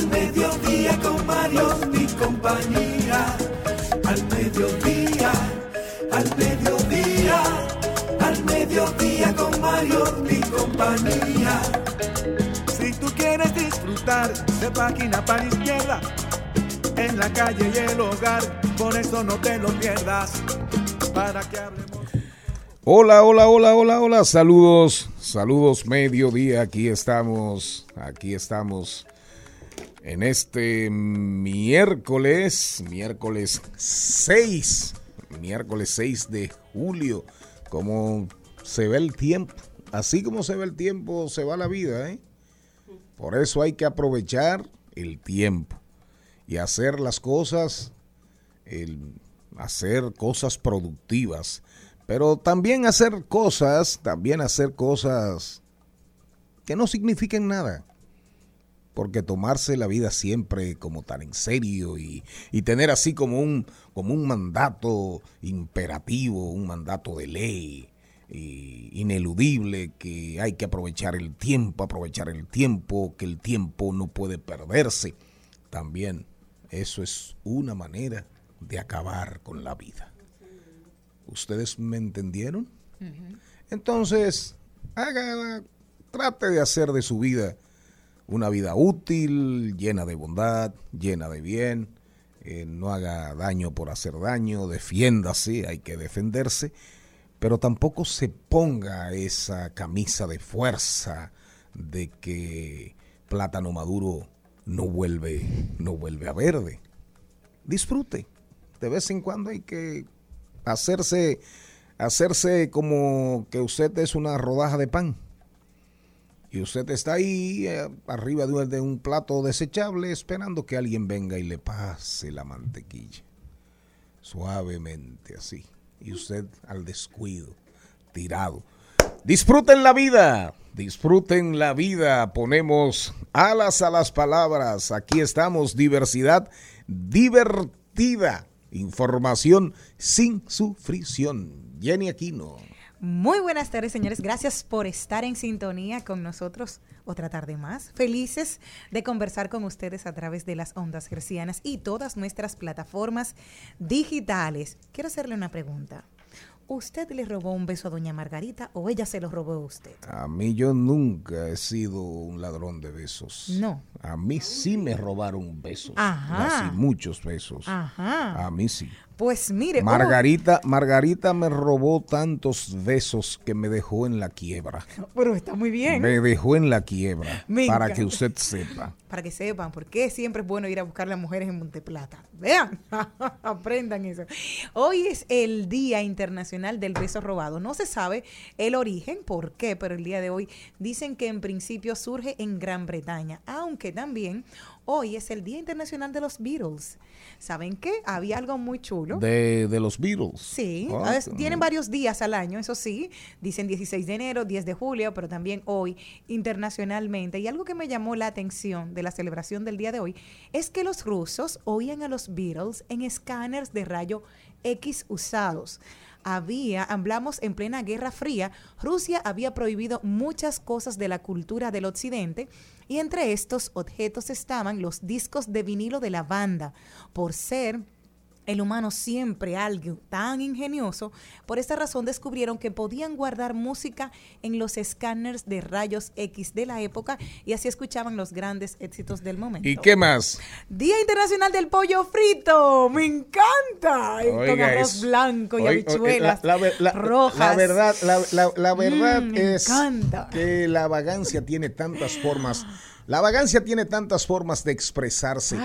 al mediodía con Mario y compañía. Al mediodía, al mediodía, al mediodía con Mario y compañía. Si tú quieres disfrutar de página para izquierda, en la calle y el hogar, por eso no te lo pierdas. Para que hablemos. Hola, hola, hola, hola, hola, saludos, saludos mediodía, aquí estamos, aquí estamos en este miércoles, miércoles 6, miércoles 6 de julio, como se ve el tiempo, así como se ve el tiempo, se va la vida, ¿eh? Por eso hay que aprovechar el tiempo y hacer las cosas, el hacer cosas productivas, pero también hacer cosas, también hacer cosas que no signifiquen nada. Porque tomarse la vida siempre como tan en serio y, y tener así como un, como un mandato imperativo, un mandato de ley, y ineludible, que hay que aprovechar el tiempo, aprovechar el tiempo, que el tiempo no puede perderse. También eso es una manera de acabar con la vida. ¿Ustedes me entendieron? Entonces, haga, trate de hacer de su vida una vida útil, llena de bondad, llena de bien. eh, no haga daño por hacer daño, defiéndase, hay que defenderse, pero tampoco se ponga esa camisa de fuerza de que plátano maduro no vuelve, no vuelve a verde. Disfrute. De vez en cuando hay que hacerse, hacerse como que usted es una rodaja de pan. Y usted está ahí eh, arriba de un, de un plato desechable esperando que alguien venga y le pase la mantequilla. Suavemente así. Y usted al descuido, tirado. Disfruten la vida, disfruten la vida. Ponemos alas a las palabras. Aquí estamos, diversidad divertida. Información sin sufrición. Jenny Aquino. Muy buenas tardes, señores. Gracias por estar en sintonía con nosotros otra tarde más. Felices de conversar con ustedes a través de las ondas gercianas y todas nuestras plataformas digitales. Quiero hacerle una pregunta. ¿Usted le robó un beso a doña Margarita o ella se lo robó a usted? A mí yo nunca he sido un ladrón de besos. No. A mí sí me robaron besos. Ajá. Así, muchos besos. Ajá. A mí sí. Pues mire. Margarita, Margarita me robó tantos besos que me dejó en la quiebra. Pero está muy bien. Me dejó en la quiebra. Me para encanta. que usted sepa. Para que sepan por qué siempre es bueno ir a buscar las mujeres en Monteplata. Vean, aprendan eso. Hoy es el Día Internacional del Beso Robado. No se sabe el origen, por qué, pero el día de hoy dicen que en principio surge en Gran Bretaña, aunque también hoy es el Día Internacional de los Beatles. ¿Saben qué? Había algo muy chulo. De, de los Beatles. Sí, Ah, a veces tienen varios días al año, eso sí, dicen 16 de enero, 10 de julio, pero también hoy internacionalmente. Y algo que me llamó la atención de la celebración del día de hoy es que los rusos oían a los Beatles en escáneres de rayo X usados. Había, hablamos en plena Guerra Fría, Rusia había prohibido muchas cosas de la cultura del occidente y entre estos objetos estaban los discos de vinilo de la banda, por ser el humano siempre algo tan ingenioso, por esta razón descubrieron que podían guardar música en los escáneres de rayos X de la época y así escuchaban los grandes éxitos del momento. ¿Y qué más? Día Internacional del Pollo Frito, me encanta. Y con Oiga, arroz es- blanco y oiga, habichuelas la, la la- rojas. La verdad, la, verdad Mm, me es encanta. que la vagancia tiene tantas formas. La vagancia tiene tantas formas de expresarse.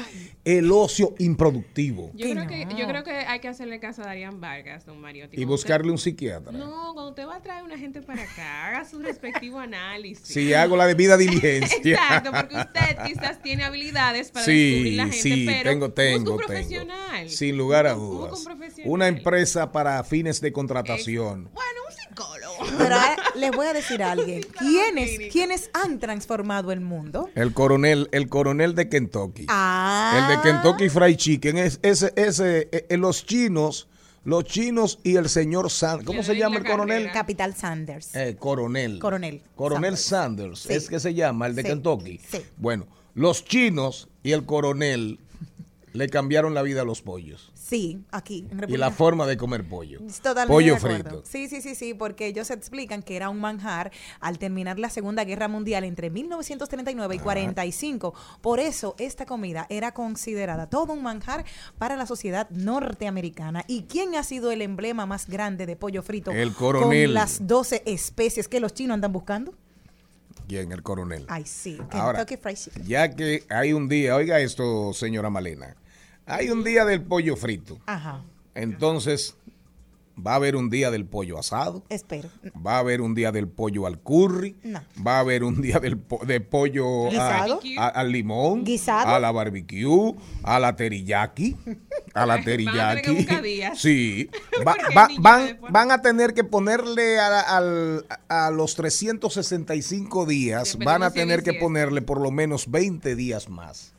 El ocio improductivo. Yo creo, que, yo creo que hay que hacerle caso a Darían Vargas, don Mariotti. Y buscarle un psiquiatra. No, cuando usted va a traer una gente para acá, haga su respectivo análisis. Si hago la debida diligencia. Exacto, porque usted quizás tiene habilidades para Sí, descubrir la gente, sí, pero tengo, tengo, un tengo. profesional. Sin lugar a un dudas. profesional. Una empresa para fines de contratación. Bueno, un psicólogo. Pero ahora les voy a decir a alguien, ¿quiénes, ¿quiénes han transformado el mundo? El coronel, el coronel de Kentucky. Ah, El de Kentucky Fried Chicken. Es, ese, ese, eh, eh, los chinos, los chinos y el señor Sanders. ¿Cómo se llama la el coronel? Capital Sanders. Eh, coronel. Coronel Coronel Sanders. Sí. Es que se llama, el de Sí, Kentucky. sí. Bueno, los chinos y el coronel le cambiaron la vida a los pollos. Sí, aquí en Y República la forma de comer pollo. Totalmente pollo frito. Sí, sí, sí, sí, porque ellos explican que era un manjar al terminar la Segunda Guerra Mundial entre 1939 y 45. Por eso esta comida era considerada todo un manjar para la sociedad norteamericana. ¿Y quién ha sido el emblema más grande de pollo frito? El coronel. Con las 12 especies que los chinos andan buscando. ¿Quién? El coronel. Ay, sí. Ahora, ya que hay un día, oiga esto, señora Malena, hay un día del pollo frito. Ajá. Entonces, va a haber un día del pollo asado. Espero. Va a haber un día del pollo al curry. No. Va a haber un día del po- de pollo a- ¿Guisado? a- al limón. ¿Guisado? A la barbecue. A la teriyaki. A la Van a tener que teriyaki. días. Sí. Va- va- van, a tener que ponerle a, a los 365 días, van a tener que ponerle por lo menos 20 días más.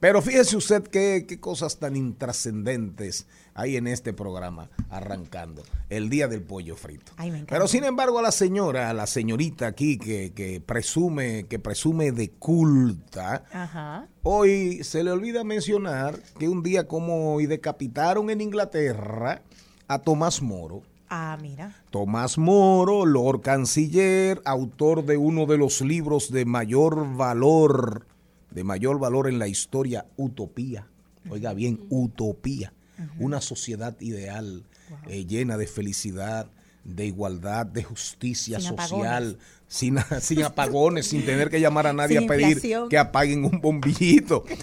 Pero fíjese usted qué, qué cosas tan intrascendentes hay en este programa arrancando. El día del pollo frito. Ay, me encanta. Pero sin embargo a la señora, a la señorita aquí que, que presume, que presume de culta, Ajá. hoy se le olvida mencionar que un día como hoy decapitaron en Inglaterra a Tomás Moro. Ah, mira. Tomás Moro, Lord Canciller, autor de uno de los libros de mayor valor, de mayor valor en la historia, Utopía. Oiga bien, Utopía. Una sociedad ideal, eh, llena de felicidad, de igualdad, de justicia Sin social, sin, sin apagones, sin tener que llamar a nadie Sin a pedir inflación. que apaguen un bombillito.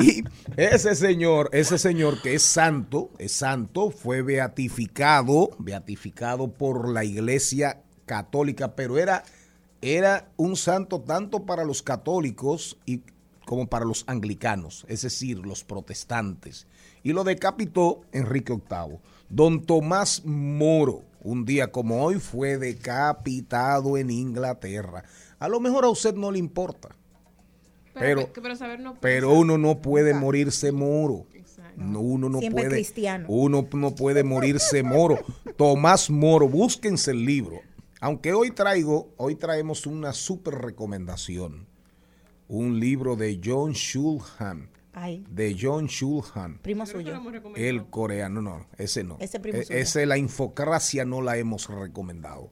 Y ese señor, ese señor que es santo, es santo, fue beatificado, beatificado por la iglesia católica, pero era, era un santo tanto para los católicos y como para los anglicanos, es decir, los protestantes. Y lo decapitó Enrique VIII. Don Tomás Moro, un día como hoy, fue decapitado en Inglaterra. A lo mejor a usted no le importa, pero, pero saber no puede pero saber. uno no puede morirse moro. Exacto. No, uno no Siempre puede. cristiano. Uno no puede morirse moro. Tomás Moro, búsquense el libro. Aunque hoy traigo, hoy traemos una super recomendación. Un libro de John Shulhan. Ay, De John Shulhan. primo suyo. hemos recomendado. El coreano, no, ese no. Ese primo E- suyo. ese, la infocracia no la hemos recomendado.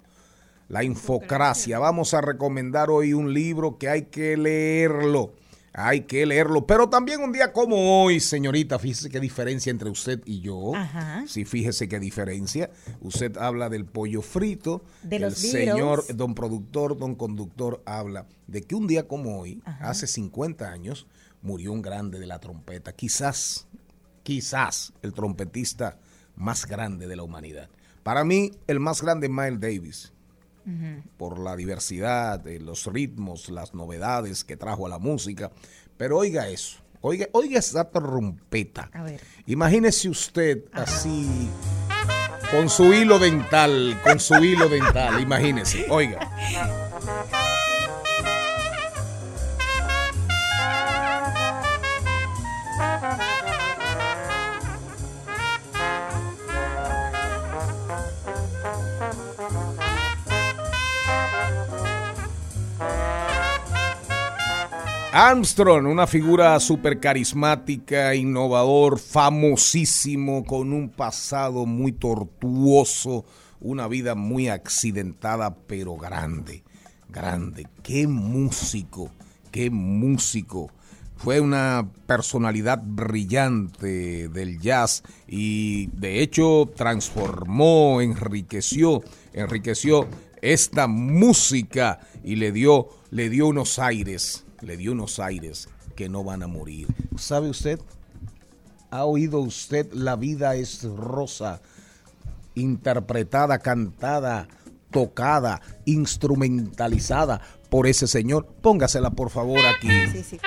La infocracia. Vamos a recomendar hoy un libro que hay que leerlo. Hay que leerlo. Pero también un día como hoy, señorita, fíjese qué diferencia entre usted y yo. Ajá. Sí, fíjese qué diferencia. Usted habla del pollo frito. De el los señor, don productor, don conductor, habla de que un día como hoy, hace 50 años, murió un grande de la trompeta. Quizás, quizás el trompetista más grande de la humanidad. Para mí, el más grande es Miles Davis. Por la diversidad, de los ritmos, las novedades que trajo a la música. Pero oiga eso, oiga, oiga esa trompeta. A ver. Imagínese usted así, con su hilo dental, con su hilo dental, imagínese, oiga. Armstrong, una figura súper carismática, innovador, famosísimo, con un pasado muy tortuoso, una vida muy accidentada, pero grande, grande. Qué músico, qué músico. Fue una personalidad brillante del jazz y de hecho transformó, enriqueció, enriqueció esta música y le dio, le dio unos aires, le dio unos aires que no van a morir. ¿Sabe usted? ¿Ha oído usted La vida es rosa? Interpretada, cantada, tocada, instrumentalizada por ese señor. Póngasela por favor aquí. Sí, sí.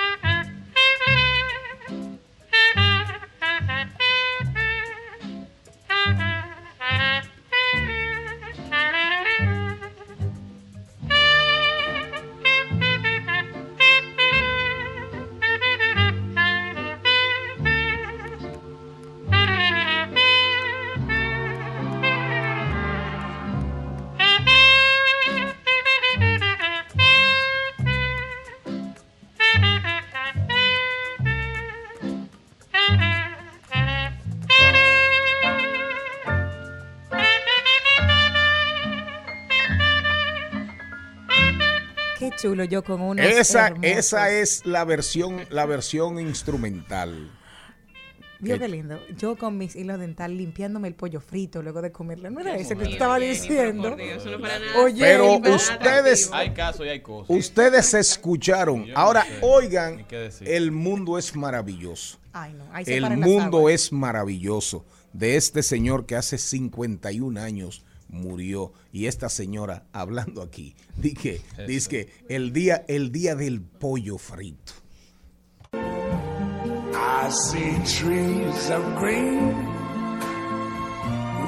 Chulo yo con unos Esa, esa es la versión, la versión instrumental. Vio Qué- lindo. Yo con mis hilos dental limpiándome el pollo frito luego de comerlo. ¿No era eso que mío, diciendo? Oye, Pero ustedes, Hay casos y hay cosas. ustedes escucharon. Ahora, oigan, el mundo es maravilloso. Ay, no. Ahí se El mundo es maravilloso. De este señor que hace 51 años murió y esta señora hablando aquí, dice que, el día el día del pollo frito. I see trees of green,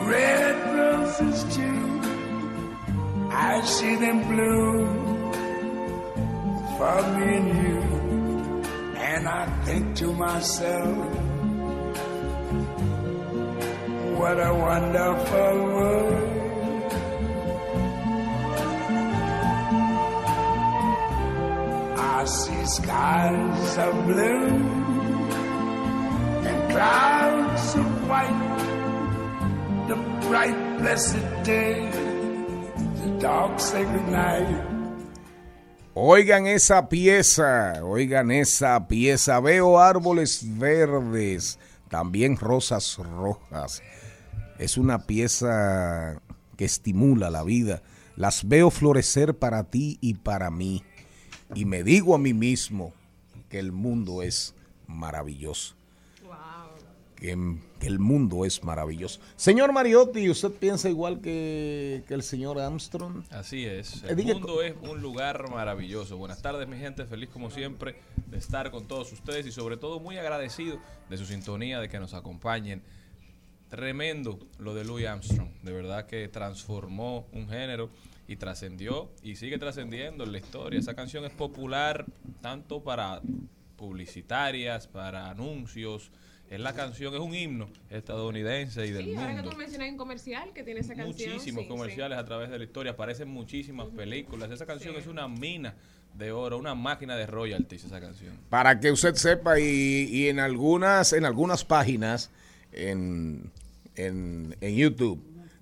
red roses too. I see them bloom for me and you. And I think to myself, what a wonderful world. Clouds of white. The bright, blessed day, the dark, night. Oigan esa pieza, oigan esa pieza. Veo árboles verdes, también rosas rojas. Es una pieza que estimula la vida. Las veo florecer para ti y para mí. Y me digo a mí mismo que el mundo es maravilloso. Que, que el mundo es maravilloso. Señor Mariotti, ¿usted piensa igual que, que el señor Armstrong? Así es. Eh, El diga- mundo es un lugar maravilloso. Buenas tardes, mi gente. Feliz como siempre de estar con todos ustedes y sobre todo muy agradecido de su sintonía, de que nos acompañen. Tremendo lo de Louis Armstrong. De verdad que transformó un género y trascendió y sigue trascendiendo en la historia. Esa canción es popular tanto para publicitarias, para anuncios. Es la canción, es un himno estadounidense y del Sí, ahora que mundo tú mencionas un comercial que tiene esa canción. muchísimos sí, comerciales a través de la historia, aparecen muchísimas películas. Esa canción es una mina de oro, una máquina de royalties esa canción. Para que usted sepa, y, y en algunas, en algunas páginas en, en, en YouTube,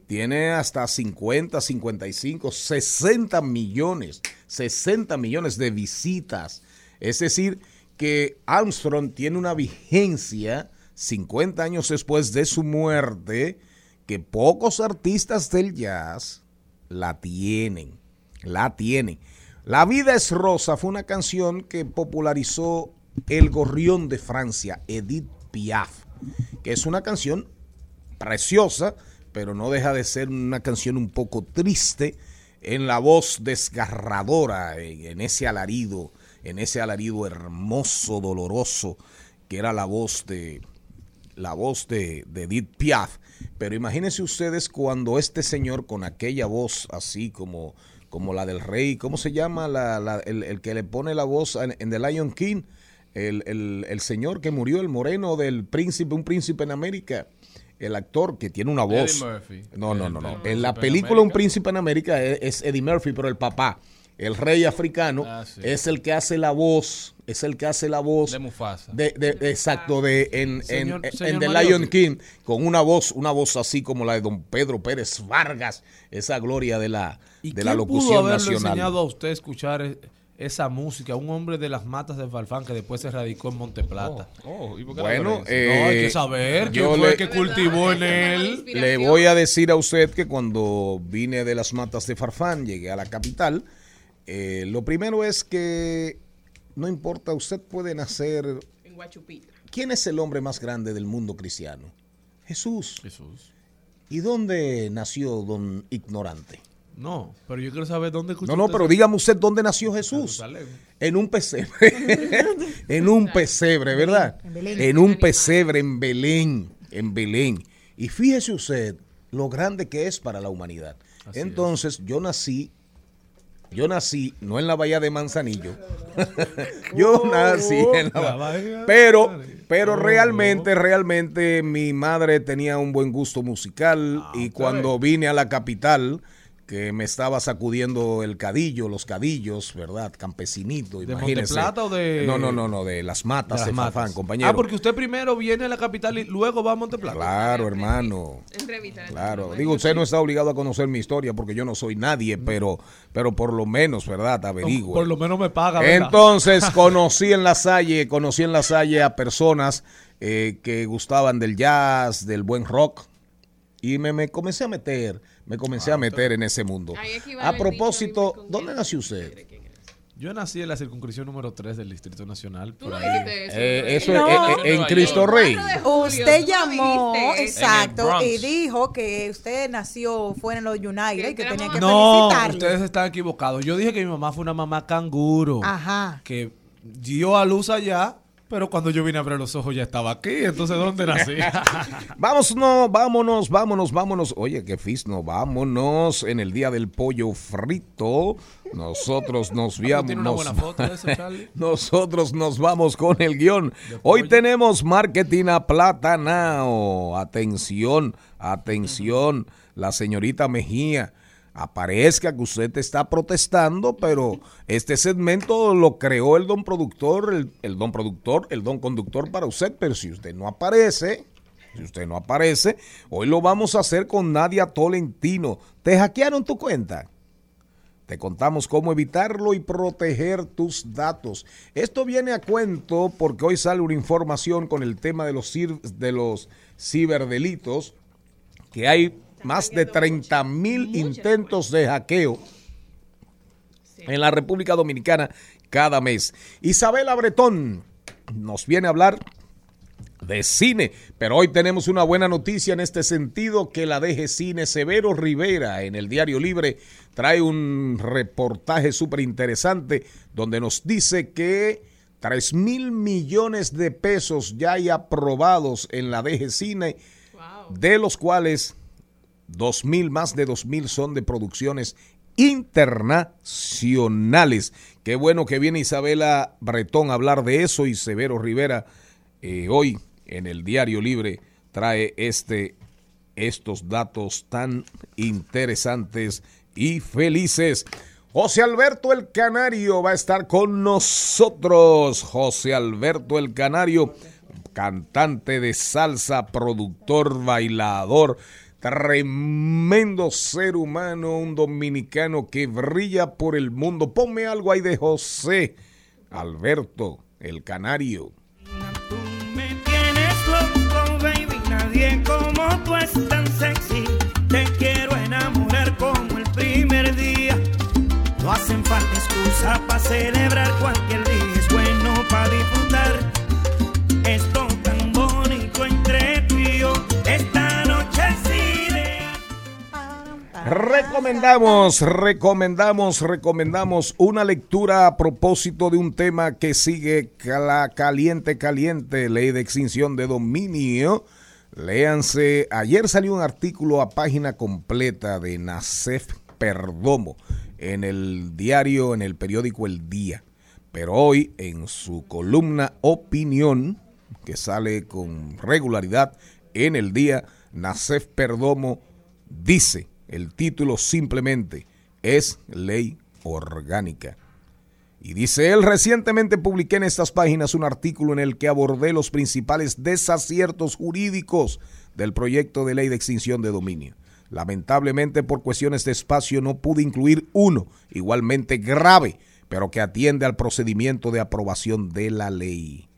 tiene hasta 50, 55, 60 millones, 60 millones de visitas. Es decir, que Armstrong tiene una vigencia 50 años después de su muerte que pocos artistas del jazz la tienen, la tienen. La vida es rosa fue una canción que popularizó el gorrión de Francia, Edith Piaf, que es una canción preciosa, pero no deja de ser una canción un poco triste en la voz desgarradora, en, ese alarido, en ese alarido hermoso, doloroso, que era la voz de la voz de, de Edith Piaf. Pero imagínense ustedes cuando este señor con aquella voz así como, como la del rey, ¿cómo se llama? La- el, que le pone la voz en, en The Lion King, el, el- el señor que murió, el moreno del príncipe, un príncipe en América, el actor que tiene una voz. Eddie Murphy. No, no, no, no. En la en película Un príncipe en América es, es Eddie Murphy, pero el papá. el rey africano, Ah, sí. es el que hace la voz, es el que hace la voz De Mufasa. de, de- de- exacto, de en, Señor- en, señor en The. Lion King, con una voz, una voz así como la de don Pedro Pérez Vargas, esa gloria de la, ¿Y de la quién pudo locución haberle nacional. enseñado a usted a escuchar e- esa música? Un hombre de las matas de Farfán que después se radicó en Monteplata. Oh, ¿y por qué Bueno, eh, no, hay que saber yo quién fue le- que cultivó en él. Le voy a decir a usted que cuando vine de las matas de Farfán, llegué a la capital, eh, lo primero es que no importa, usted puede nacer... En Guachupita. ¿Quién es el hombre más grande del mundo cristiano? Jesús. Jesús. ¿Y dónde nació don ignorante? No, pero yo quiero saber dónde escuchó No, no, usted pero dígame usted dónde nació Jesús. En un pesebre. en un pesebre, ¿verdad? En Belén. En un pesebre en Belén. En Belén. Y fíjese usted lo grande que es para la humanidad. Así Entonces, yo nací. Yo nací, no en la bahía de Manzanillo. yo nací en la bahía. Pero, pero Oh. realmente, realmente mi madre tenía un buen gusto musical Ah, y cuando vine a la capital, que me estaba sacudiendo el cadillo, los cadillos, ¿verdad? Campesinito, ¿De imagínese. Monteplata o de- No, no, no, no, de las De matas las de, matas. Farfán, compañero. Ah, porque usted primero viene a la capital y luego va a Monteplata. Claro, hermano. Entrevista. Claro, digo, usted no está obligado a conocer mi historia porque yo no soy nadie, pero, pero por lo menos, ¿verdad? Averigüe. Por lo menos me paga, ¿verdad? Entonces conocí en la Salle, conocí en la Salle a personas eh, que gustaban del jazz, del buen rock, y me, me comencé a meter, me comencé a meter en ese mundo. Ahí es que A dicho, propósito, ¿dónde nació usted? Yo nací en la circunscripción número 3 del Distrito Nacional. Tú por no ahí. dijiste eso. Eh, eso No. es- eh, eh, en Cristo. Rey. 4 de julio, Usted llamó, exacto, y dijo que usted nació, fue en los United y que Que tenía que No, felicitarle. ustedes están equivocados. Yo dije que mi mamá fue una mamá canguro. Ajá. Que dio a luz allá, pero cuando yo vine a abrir los ojos ya estaba aquí. Entonces, ¿dónde nací? Vámonos, no, vámonos, vámonos, vámonos. Oye, qué fisno, vámonos en el día del pollo frito. Nosotros nos ¿Tiene una viamos. Nosotros nos vamos con el guion. Hoy tenemos marketing a platanao. Atención, atención, la señorita Mejía. Aparezca que usted está protestando, pero este segmento lo creó el don productor, el, don productor, el don conductor para usted. Pero si usted no aparece, si usted no aparece, hoy lo vamos a hacer con Nadia Tolentino. ¿Te hackearon tu cuenta? Te contamos cómo evitarlo y proteger tus datos. Esto viene a cuento porque hoy sale una información con el tema de los, de los ciberdelitos, que hay más de 30 mil intentos de hackeo en la República Dominicana cada mes. Isabela Bretón nos viene a hablar de cine. Pero hoy tenemos una buena noticia en este sentido que la DG Cine Severo Rivera en el Diario Libre trae un reportaje súper interesante donde nos dice que 3 mil millones de pesos ya hay aprobados en la DG Cine, de los cuales 2 mil, más de 2 mil son de producciones internacionales. Qué bueno que viene Isabela Bretón a hablar de eso y Severo Rivera eh, hoy en el Diario Libre trae este, estos datos tan interesantes y felices. José Alberto el Canario va a estar con nosotros. José Alberto el Canario, cantante de salsa, productor, bailador, tremendo ser humano, un dominicano que brilla por el mundo. Ponme algo ahí de José Alberto el Canario. Tú me tienes loco, baby. Nadie como tú es tan sexy. Te quiero enamorar como el primer día. No hacen falta excusas para celebrar cualquier Recomendamos, recomendamos, recomendamos una lectura a propósito de un tema que sigue cala- caliente, caliente, ley de extinción de dominio. Léanse, ayer salió un artículo a página completa de Nacef Perdomo en el diario, en el periódico El Día. Pero hoy, en su columna Opinión, que sale con regularidad en el día, Nacef Perdomo dice, el título simplemente es ley orgánica. Y dice él, recientemente publiqué en estas páginas un artículo en el que abordé los principales desaciertos jurídicos del proyecto de ley de extinción de dominio. Lamentablemente por cuestiones de espacio no pude incluir uno, igualmente grave, pero que atiende al procedimiento de aprobación de la ley.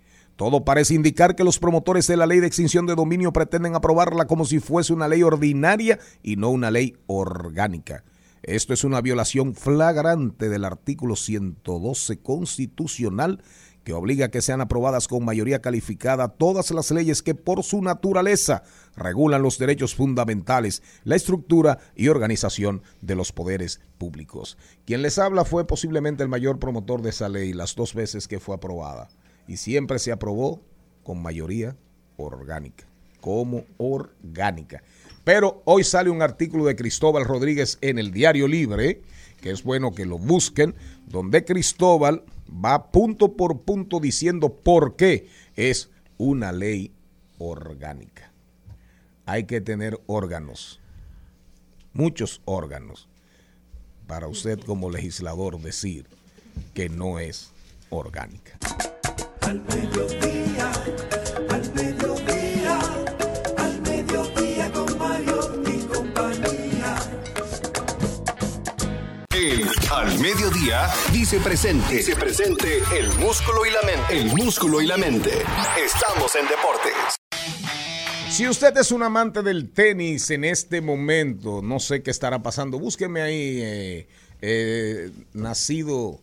Todo parece indicar que los promotores de la ley de extinción de dominio pretenden aprobarla como si fuese una ley ordinaria y no una ley orgánica. Esto es una violación flagrante del artículo 112 constitucional que obliga a que sean aprobadas con mayoría calificada todas las leyes que por su naturaleza regulan los derechos fundamentales, la estructura y organización de los poderes públicos. Quien les habla fue posiblemente el mayor promotor de esa ley las dos veces que fue aprobada y siempre se aprobó con mayoría orgánica, como orgánica. Pero hoy sale un artículo de Cristóbal Rodríguez en el Diario Libre, que es bueno que lo busquen, donde Cristóbal va punto por punto diciendo por qué es una ley orgánica. Hay que tener órganos, muchos órganos, para usted como legislador decir que no es orgánica. Al mediodía, al mediodía, al mediodía con Mario y compañía. El Al Mediodía dice presente. Dice presente el músculo y la mente. El músculo y la mente. Estamos en deportes. Si usted es un amante del tenis en este momento, no sé qué estará pasando, búsqueme ahí, eh, eh, nacido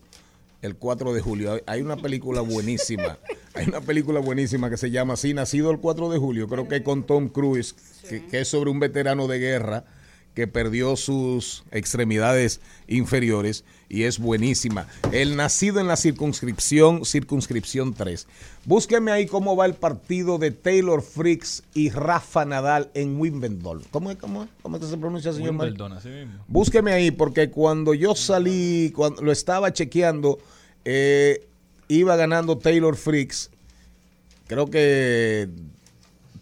el 4 de julio. Hay una película buenísima, hay una película buenísima que se llama así, Nacido el 4 de julio, creo que con Tom Cruise, que, que es sobre un veterano de guerra que perdió sus extremidades inferiores y es buenísima. El nacido en la circunscripción, circunscripción 3. Búsqueme ahí cómo va el partido de Taylor Fricks y Rafa Nadal en Wimbledon. ¿Cómo es, cómo es? ¿Cómo es que se pronuncia, señor Wimbledon, así mismo. Búsqueme ahí porque cuando yo salí, cuando lo estaba chequeando, eh, iba ganando Taylor Fricks, creo que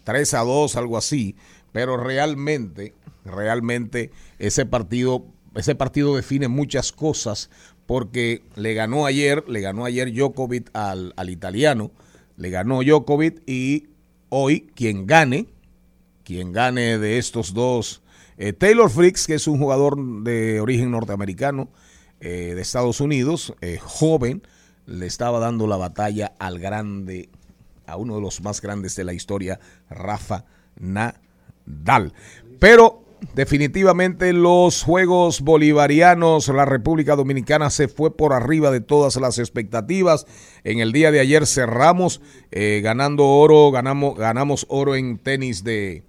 3 a 2, algo así, pero realmente, realmente ese partido, ese partido define muchas cosas porque le ganó ayer, le ganó ayer Djokovic al, al italiano, le ganó Djokovic y hoy quien gane, quien gane de estos dos, eh, Taylor Fricks, que es un jugador de origen norteamericano eh, de Estados Unidos, eh, joven, le estaba dando la batalla al grande, a uno de los más grandes de la historia, Rafa Nadal. Pero definitivamente los Juegos Bolivarianos, la República Dominicana se fue por arriba de todas las expectativas. En el día de ayer cerramos eh, ganando oro, ganamos, ganamos oro en tenis de,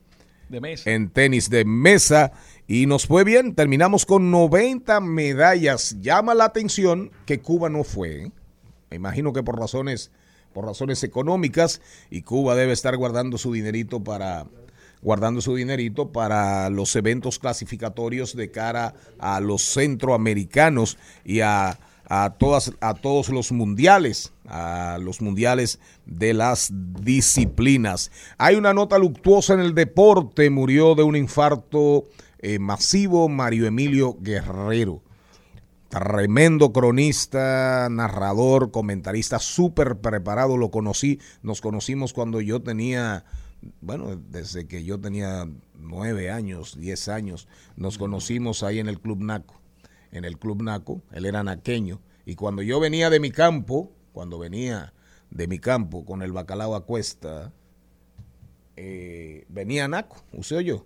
De mesa. en tenis de mesa y nos fue bien. Terminamos con 90 medallas. Llama la atención que Cuba no fue. ¿eh? Me imagino que por razones, por razones económicas y Cuba debe estar guardando su dinerito para guardando su dinerito para los eventos clasificatorios de cara a los centroamericanos y a, a todas a todos los mundiales, a los mundiales de las disciplinas. Hay una nota luctuosa en el deporte, murió de un infarto eh, masivo Mario Emilio Guerrero. Tremendo cronista, narrador, comentarista, súper preparado. Lo conocí, nos conocimos cuando yo tenía, bueno, desde que yo tenía nueve años, diez años. Nos conocimos ahí en el Club Naco. En el Club Naco, él era naqueño. Y cuando yo venía de mi campo, cuando venía de mi campo con el bacalao a cuesta, eh, venía Naco, usted o yo.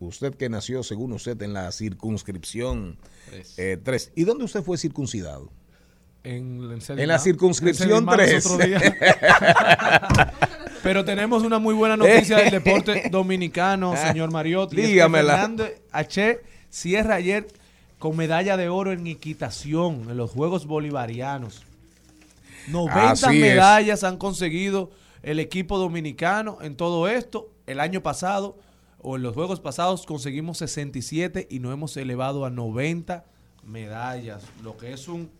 Usted que nació, según usted, en la circunscripción 3. ¿Y dónde usted fue circuncidado? En, En la circunscripción 3. Pero tenemos una muy buena noticia del deporte dominicano, señor Mariotti. Dígamela. Fernando H. cierra ayer con medalla de oro en equitación en los Juegos Bolivarianos. 90 Así es. medallas han conseguido el equipo dominicano en todo esto. El año pasado o en los Juegos pasados conseguimos 67 y nos hemos elevado a 90 medallas, lo que es un,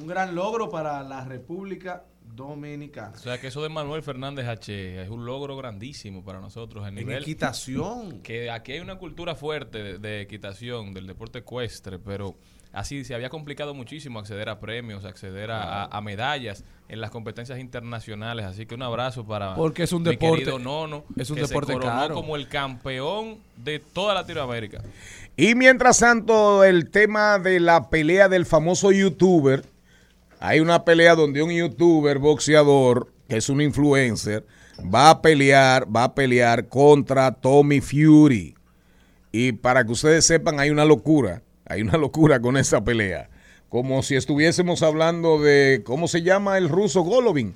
un gran logro para la República Dominicana. O sea que eso de Manuel Fernández H es un logro grandísimo para nosotros a En nivel equitación. que aquí hay una cultura fuerte de, de equitación, del deporte ecuestre, pero así se había complicado muchísimo acceder a premios, acceder a, a- a medallas en las competencias internacionales. Así que un abrazo para Porque es un mi deporte- querido Nono, es un que deporte se coronó caro. como el campeón de toda Latinoamérica. Y mientras tanto, el tema de la pelea del famoso youtuber. Hay una pelea donde un youtuber boxeador, que es un influencer, va a pelear, va a pelear contra Tommy Fury. Y para que ustedes sepan, hay una locura, hay una locura con esa pelea. Como si estuviésemos hablando de, ¿cómo se llama el ruso Golovin?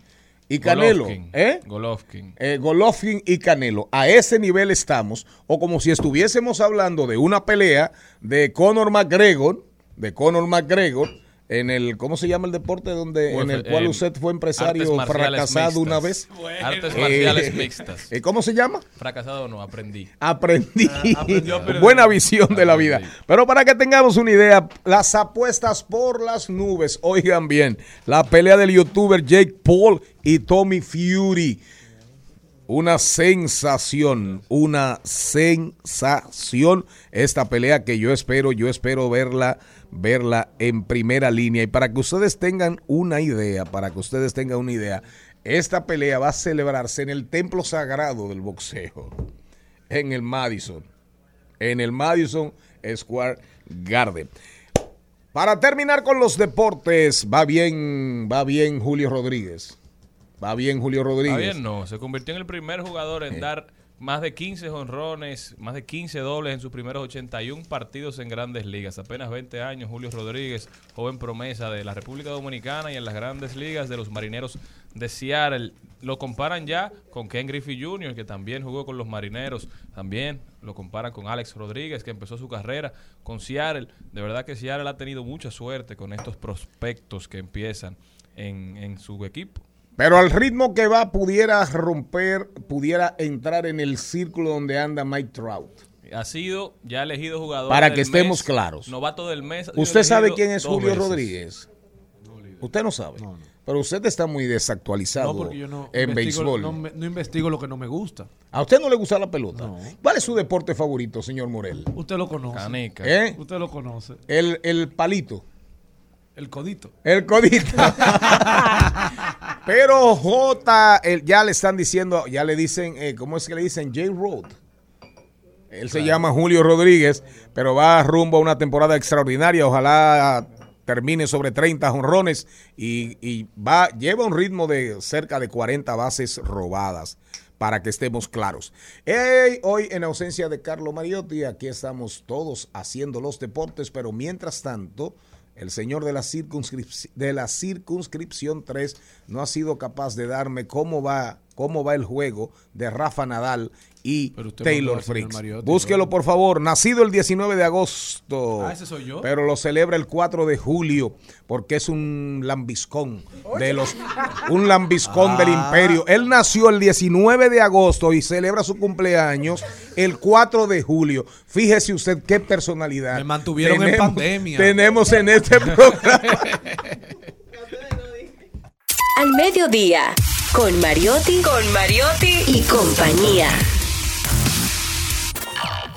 Y Canelo. Golovkin. ¿Eh? Golovkin. eh, Golovkin y Canelo. A ese nivel estamos, o como si estuviésemos hablando de una pelea de Conor McGregor, de Conor McGregor, en el, ¿cómo se llama el deporte donde en el Eh, cual usted fue empresario fracasado una vez? Artes Eh, marciales mixtas. eh, ¿Cómo se llama? Fracasado no, aprendí. Aprendí. aprendió, pero- Buena visión de la vida. Pero para que tengamos una idea, las apuestas por las nubes. Oigan bien, la pelea del youtuber Jake Paul y Tommy Fury. Una sensación, una sensación esta pelea que yo espero, yo espero verla, verla en primera línea. Y para que ustedes tengan una idea, para que ustedes tengan una idea, esta pelea va a celebrarse en el templo sagrado del boxeo, en el Madison, en el Madison Square Garden. Para terminar con los deportes, va bien, va bien Julio Rodríguez. Va bien Julio Rodríguez. Bien, no. Se convirtió en el primer jugador en dar más de 15 honrones, más de 15 dobles en sus primeros 81 partidos en grandes ligas. Apenas 20 años, Julio Rodríguez, joven promesa de la República Dominicana y en las grandes ligas de los marineros de Seattle. Lo comparan ya con Ken Griffey Jr., que también jugó con los marineros. También lo comparan con Alex Rodríguez, que empezó su carrera con Seattle. De verdad que Seattle ha tenido mucha suerte con estos prospectos que empiezan en, en su equipo. Pero al ritmo que va, pudiera romper, pudiera entrar en el círculo donde anda Mike Trout. Ha sido ya elegido jugador. Para del que estemos mes, claros. Novato del mes. ¿Usted sabe quién es Julio veces. Rodríguez? Usted no sabe. Pero usted está muy desactualizado No, porque yo no, en béisbol. no, no investigo lo que no me gusta. ¿A usted no le gusta la pelota? ¿Cuál es su deporte favorito, señor Morel? Usted lo conoce. Canica. ¿Eh? Usted lo conoce. El, el palito. El codito. El codito. Pero J, el- ya le están diciendo, ya le dicen, eh, ¿cómo es que le dicen? J. Road. Él se llama Julio Rodríguez, pero va rumbo a una temporada extraordinaria. Ojalá termine sobre 30 jonrones y, y va, lleva un ritmo de cerca de 40 bases robadas, para que estemos claros. Hoy, en ausencia de Carlo Mariotti, aquí estamos todos haciendo los deportes, pero mientras tanto, el señor de la, de la circunscripción 3 no ha sido capaz de darme cómo va, cómo va el juego de Rafa Nadal y Taylor Fritz. Mariotti, Búsquelo, ¿no? por favor. Nacido el 19 de agosto. Ah, ¿ese soy yo? Pero lo celebra el 4 de julio porque es un lambiscón de los un lambiscón del Ah. imperio. Él nació el 19 de agosto y celebra su cumpleaños el 4 de julio. Fíjese usted qué personalidad. Me mantuvieron en pandemia. Tenemos en este programa. Al mediodía, con Mariotti, con Mariotti y compañía.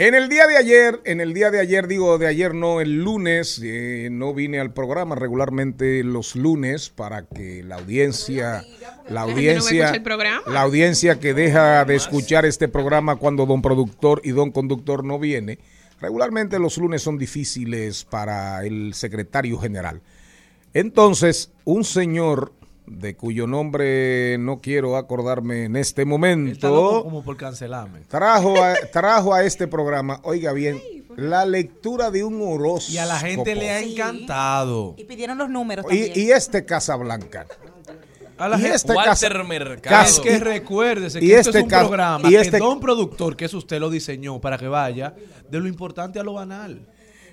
En el día de ayer, en el día de ayer, digo de ayer no, el lunes, eh, no vine al programa regularmente los lunes para que la audiencia, la audiencia, la audiencia que deja de escuchar este programa cuando don productor y don conductor no viene, regularmente los lunes son difíciles para el secretario general. Entonces, un señor de cuyo nombre no quiero acordarme en este Está loco momento, como por cancelarme. trajo a, trajo a este programa, oiga bien, la lectura de un horóscopo. Y a la gente le ha Sí. encantado. Y pidieron los números también. y, y este Casablanca. A la y gente- este Walter casa- Mercado. Es que recuérdese que y esto este es un ca- programa y que este- Don Productor, que eso usted lo diseñó para que vaya de lo importante a lo banal.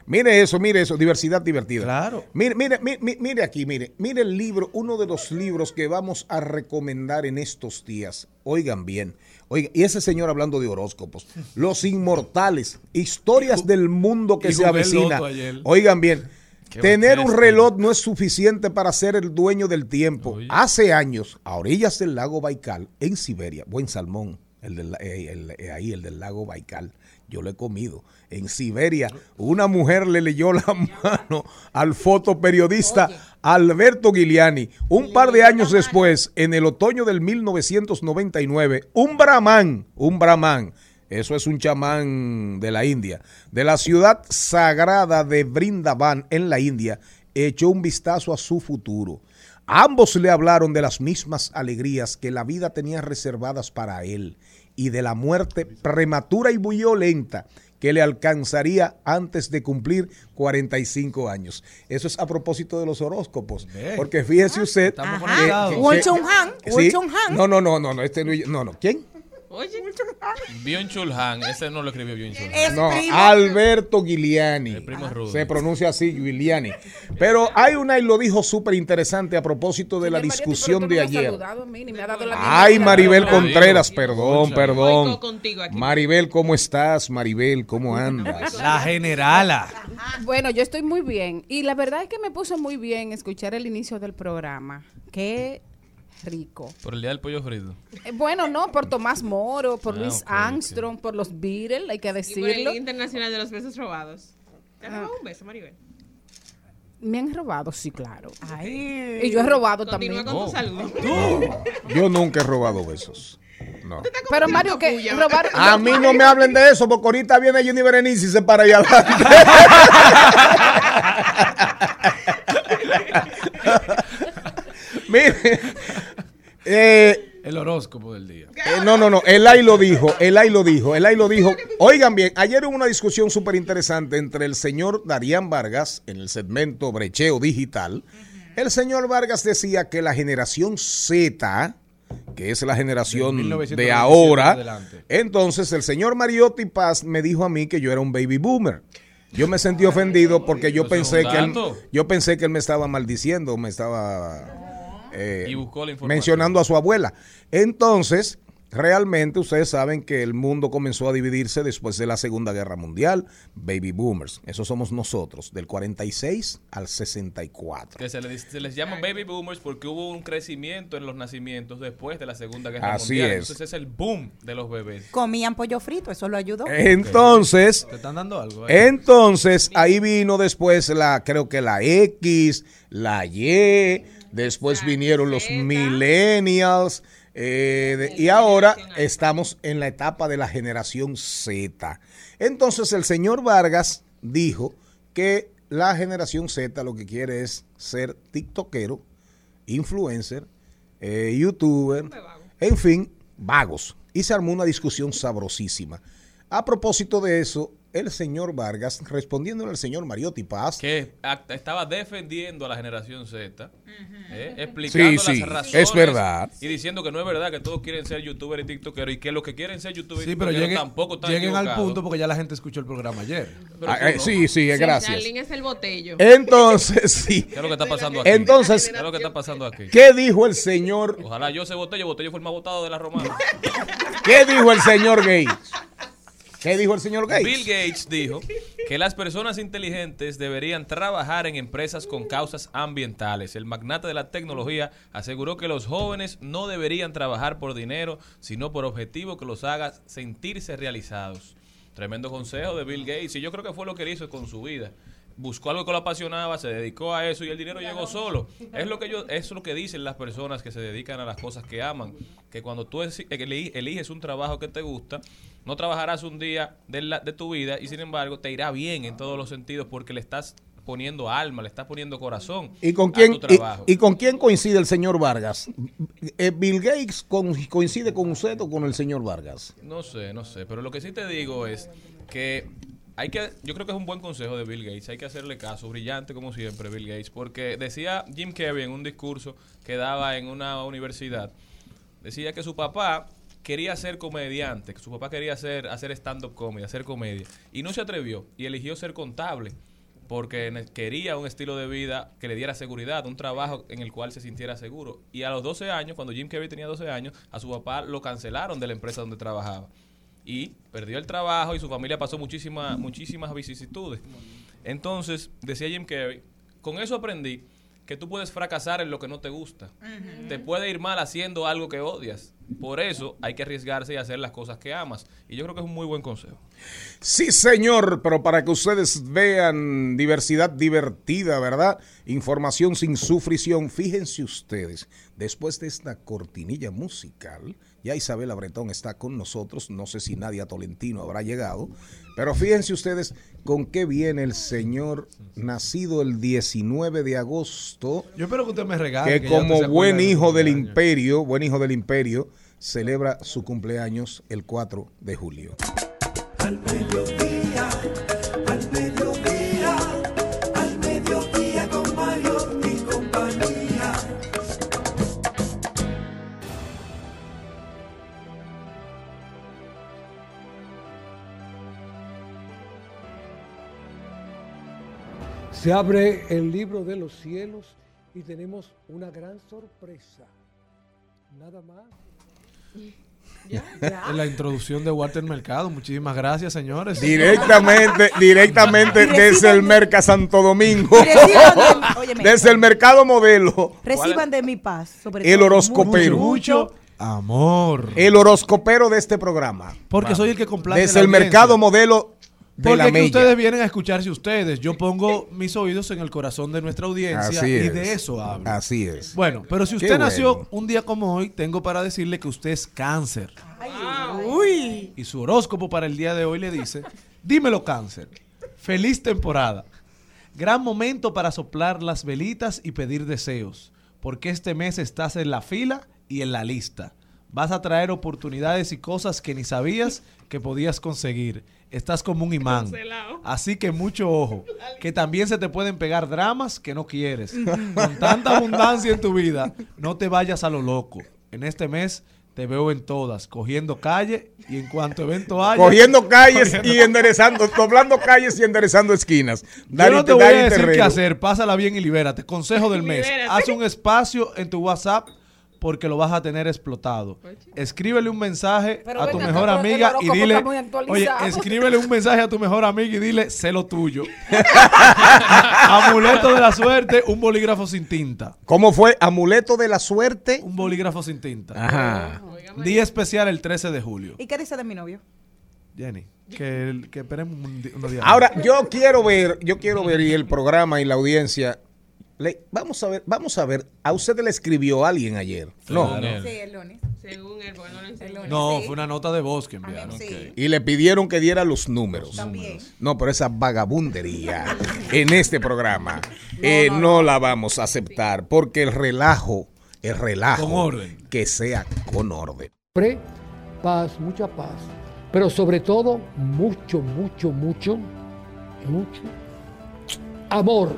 Mire eso, mire eso, diversidad divertida. Claro. Mire, mire, mire, mire, aquí, mire, mire el libro, uno de los libros que vamos a recomendar en estos días. Oigan bien. Oigan, y ese señor hablando de horóscopos. Los inmortales, historias del mundo que se avecina. Oigan bien. Tener un reloj no es suficiente para ser el dueño del tiempo. Oye. Hace años, a orillas del lago Baikal, en Siberia, buen salmón, el del, eh, el- eh, ahí, el del lago Baikal, yo lo he comido. En Siberia, una mujer le leyó la mano al fotoperiodista Alberto Giuliani. Un par de años después, en el otoño del 1999, un brahman, un brahman, eso es un chamán de la India, de la ciudad sagrada de Brindavan en la India, echó un vistazo a su futuro. Ambos le hablaron de las mismas alegrías que la vida tenía reservadas para él y de la muerte prematura y violenta que le alcanzaría antes de cumplir 45 años. Eso es a propósito de los horóscopos. Porque fíjese usted... Estamos que- que- sí. No, no, no, no, no, este no, no, no. ¿Quién? Oye, Byung Chul Han, ese no lo escribió Byung Chul Han. Es No, primo. Alberto Giuliani. El primo es Rudy. Se pronuncia así, Giuliani. Pero hay una y lo dijo súper interesante a propósito de la discusión de ayer. mí, Ay. Maribel Contreras, perdón, perdón. Maribel, ¿cómo estás? Maribel, ¿cómo andas? La generala. Bueno, yo estoy muy bien. Y la verdad es que me puso muy bien escuchar el inicio del programa. Qué rico. Por el día del pollo frito. Eh, Bueno, no, por Tomás Moro, por Ah, Luis Armstrong, por los Beatles, hay que Y por el decirlo. Día Internacional de los Besos Robados. ¿Te Ah. robado un beso, Maribel? Me han robado, sí, claro. Ay. Y yo he robado Continúa también. con tu saludo. Yo nunca he robado besos. No. Pero Mario, que robar... A mí no me hablen de eso, porque ahorita viene Jenny Berenice y se para allá adelante. Mire, eh, El horóscopo del día. Eh, no, no, no, el ahí lo dijo, el ahí lo dijo, el ahí lo dijo. Oigan bien, ayer hubo una discusión súper interesante entre el señor Darían Vargas en el segmento Brecheo Digital. El señor Vargas decía que la generación Z, que es la generación De de 1997 ahora, entonces el señor Mariotti Paz me dijo a mí que yo era un baby boomer. Yo me sentí ofendido porque yo pensé un que él, yo pensé que él me estaba maldiciendo, me estaba eh, Y buscó la información. mencionando a su abuela. Entonces, realmente ustedes saben que el mundo comenzó a dividirse después de la Segunda Guerra Mundial, baby boomers. Eso somos nosotros, del 46 al 64. Que se les, se les llaman baby boomers porque hubo un crecimiento en los nacimientos después de la Segunda Guerra Así Mundial. es. Entonces es el boom de los bebés. Comían pollo frito, eso lo ayudó. Entonces, ¿Te están dando algo? ahí? entonces ahí vino después la, creo que la X, la Y, después vinieron los millennials. eh, de- y ahora estamos en la etapa de la generación Z. Entonces el señor Vargas dijo que la generación Z lo que quiere es ser tiktokero, influencer, eh, youtuber, en fin, vagos. Y se armó una discusión sabrosísima. A propósito de eso, el señor Vargas, respondiéndole al señor Mariotti Paz, Que estaba defendiendo a la generación Z, eh, explicando Sí, sí, las razones es verdad. y diciendo que no es verdad que todos quieren ser youtubers y tiktokeros y que los que quieren ser youtubers y Sí, pero tiktokeros lleguen, tampoco están lleguen al punto porque ya la gente escuchó el programa ayer. Ah, eh, no. sí, sí, gracias. Es el botello. Entonces, sí. ¿Qué es lo que está pasando aquí? Entonces, ¿Qué es lo que está pasando aquí? ¿qué dijo el señor? Ojalá yo se botello, botello fue el más votado de la romana. ¿Qué dijo el señor Gates? ¿Qué dijo el señor Gates? Bill Gates dijo que las personas inteligentes deberían trabajar en empresas con causas ambientales. El magnate de la tecnología aseguró que los jóvenes no deberían trabajar por dinero, sino por objetivo que los haga sentirse realizados. Tremendo consejo de Bill Gates y yo creo que fue lo que él hizo con su vida. Buscó algo que lo apasionaba, se dedicó a eso y el dinero llegó solo. Es lo que yo, es lo que dicen las personas que se dedican a las cosas que aman, que cuando tú eliges un trabajo que te gusta, no trabajarás un día de, la- de tu vida y sin embargo te irá bien en todos los sentidos porque le estás poniendo alma, le estás poniendo corazón ¿Y con a quién, tu y, trabajo. y con quién coincide el señor Vargas? Eh, ¿Bill Gates con- coincide con usted o con el señor Vargas? No sé, no sé, pero lo que sí te digo es que hay que, yo creo que es un buen consejo de Bill Gates. Hay que hacerle caso, brillante como siempre, Bill Gates, porque decía Jim Carrey en un discurso que daba en una universidad, decía que su papá quería ser comediante, que su papá quería hacer, hacer stand-up comedy, hacer comedia, y no se atrevió y eligió ser contable porque quería un estilo de vida que le diera seguridad, un trabajo en el cual se sintiera seguro. Y a los 12 años, cuando Jim Carrey tenía 12 años, a su papá lo cancelaron de la empresa donde trabajaba. Y perdió el trabajo y su familia pasó muchísimas, muchísimas vicisitudes. Entonces, decía Jim Carrey, con eso aprendí que tú puedes fracasar en lo que no te gusta. Te puede ir mal haciendo algo que odias. Por eso hay que arriesgarse y hacer las cosas que amas. Y yo creo que es un muy buen consejo. Sí, señor, pero para que ustedes vean diversidad divertida, ¿verdad? Información sin sufrición. Fíjense ustedes, después de esta cortinilla musical, ya Isabela Bretón está con nosotros. No sé si Nadia Tolentino habrá llegado, pero fíjense ustedes con qué viene el señor nacido el 19 de agosto. Yo espero que usted me regale. que como buen hijo del imperio, buen hijo del imperio, celebra su cumpleaños el 4 de julio. Al Se abre el libro de los cielos y tenemos una gran sorpresa. Nada más. La introducción de Walter Mercado. Muchísimas gracias, señores. Directamente, directamente desde el Merca Santo Domingo. De-. Desde el mercado modelo. Reciban de mi paz. Sobre El horoscopero. Mucho amor. El horoscopero de este programa. Porque soy el que complace Desde la el audiencia. mercado modelo de Porque la Mella. ustedes vienen a escucharse ustedes. Yo pongo mis oídos en el corazón de nuestra audiencia Así y es. de eso hablo. Así es. Bueno, pero si usted nació un día como hoy, tengo para decirle que usted es cáncer. Uy. Y su horóscopo para el día de hoy le dice, dímelo cáncer, feliz temporada, gran momento para soplar las velitas y pedir deseos, porque este mes estás en la fila y en la lista. Vas a traer oportunidades y cosas que ni sabías que podías conseguir. Estás como un imán. Así que mucho ojo, que también se te pueden pegar dramas que no quieres. Con tanta abundancia en tu vida, no te vayas a lo loco. En este mes te veo en todas, cogiendo calle y en cuanto evento haya... Cogiendo calles cogiendo- y enderezando, doblando calles y enderezando esquinas. Yo Dari- no te voy a decir qué Terrero. hacer, pásala bien y libérate. Consejo del mes, Libérate. haz un espacio en tu WhatsApp porque lo vas a tener explotado. Escríbele un mensaje Pero a tu venga, mejor amiga y dile, oye, escríbele un mensaje a tu mejor amiga y dile, sé lo tuyo. Amuleto de la suerte, un bolígrafo sin tinta. ¿Cómo fue? Amuleto de la suerte. Un bolígrafo sin tinta. Ajá. Día especial el 13 de julio. ¿Y qué dice de mi novio? Jenny, que, que esperemos un unos días. Ahora, yo quiero ver, yo quiero ver y el programa y la audiencia. Le- vamos a ver, vamos a ver. ¿A usted le escribió alguien ayer? No. Según él. Sí, el lunes. Según él, porque no Sí. fue una nota de voz que enviaron. Sí. Y le pidieron que diera los números. También. No, pero esa vagabundería en este programa eh, no, la vamos a aceptar porque el relajo, el relajo, Con orden. que sea con orden. Pre, paz, mucha paz. Pero sobre todo, mucho, mucho, mucho, mucho amor.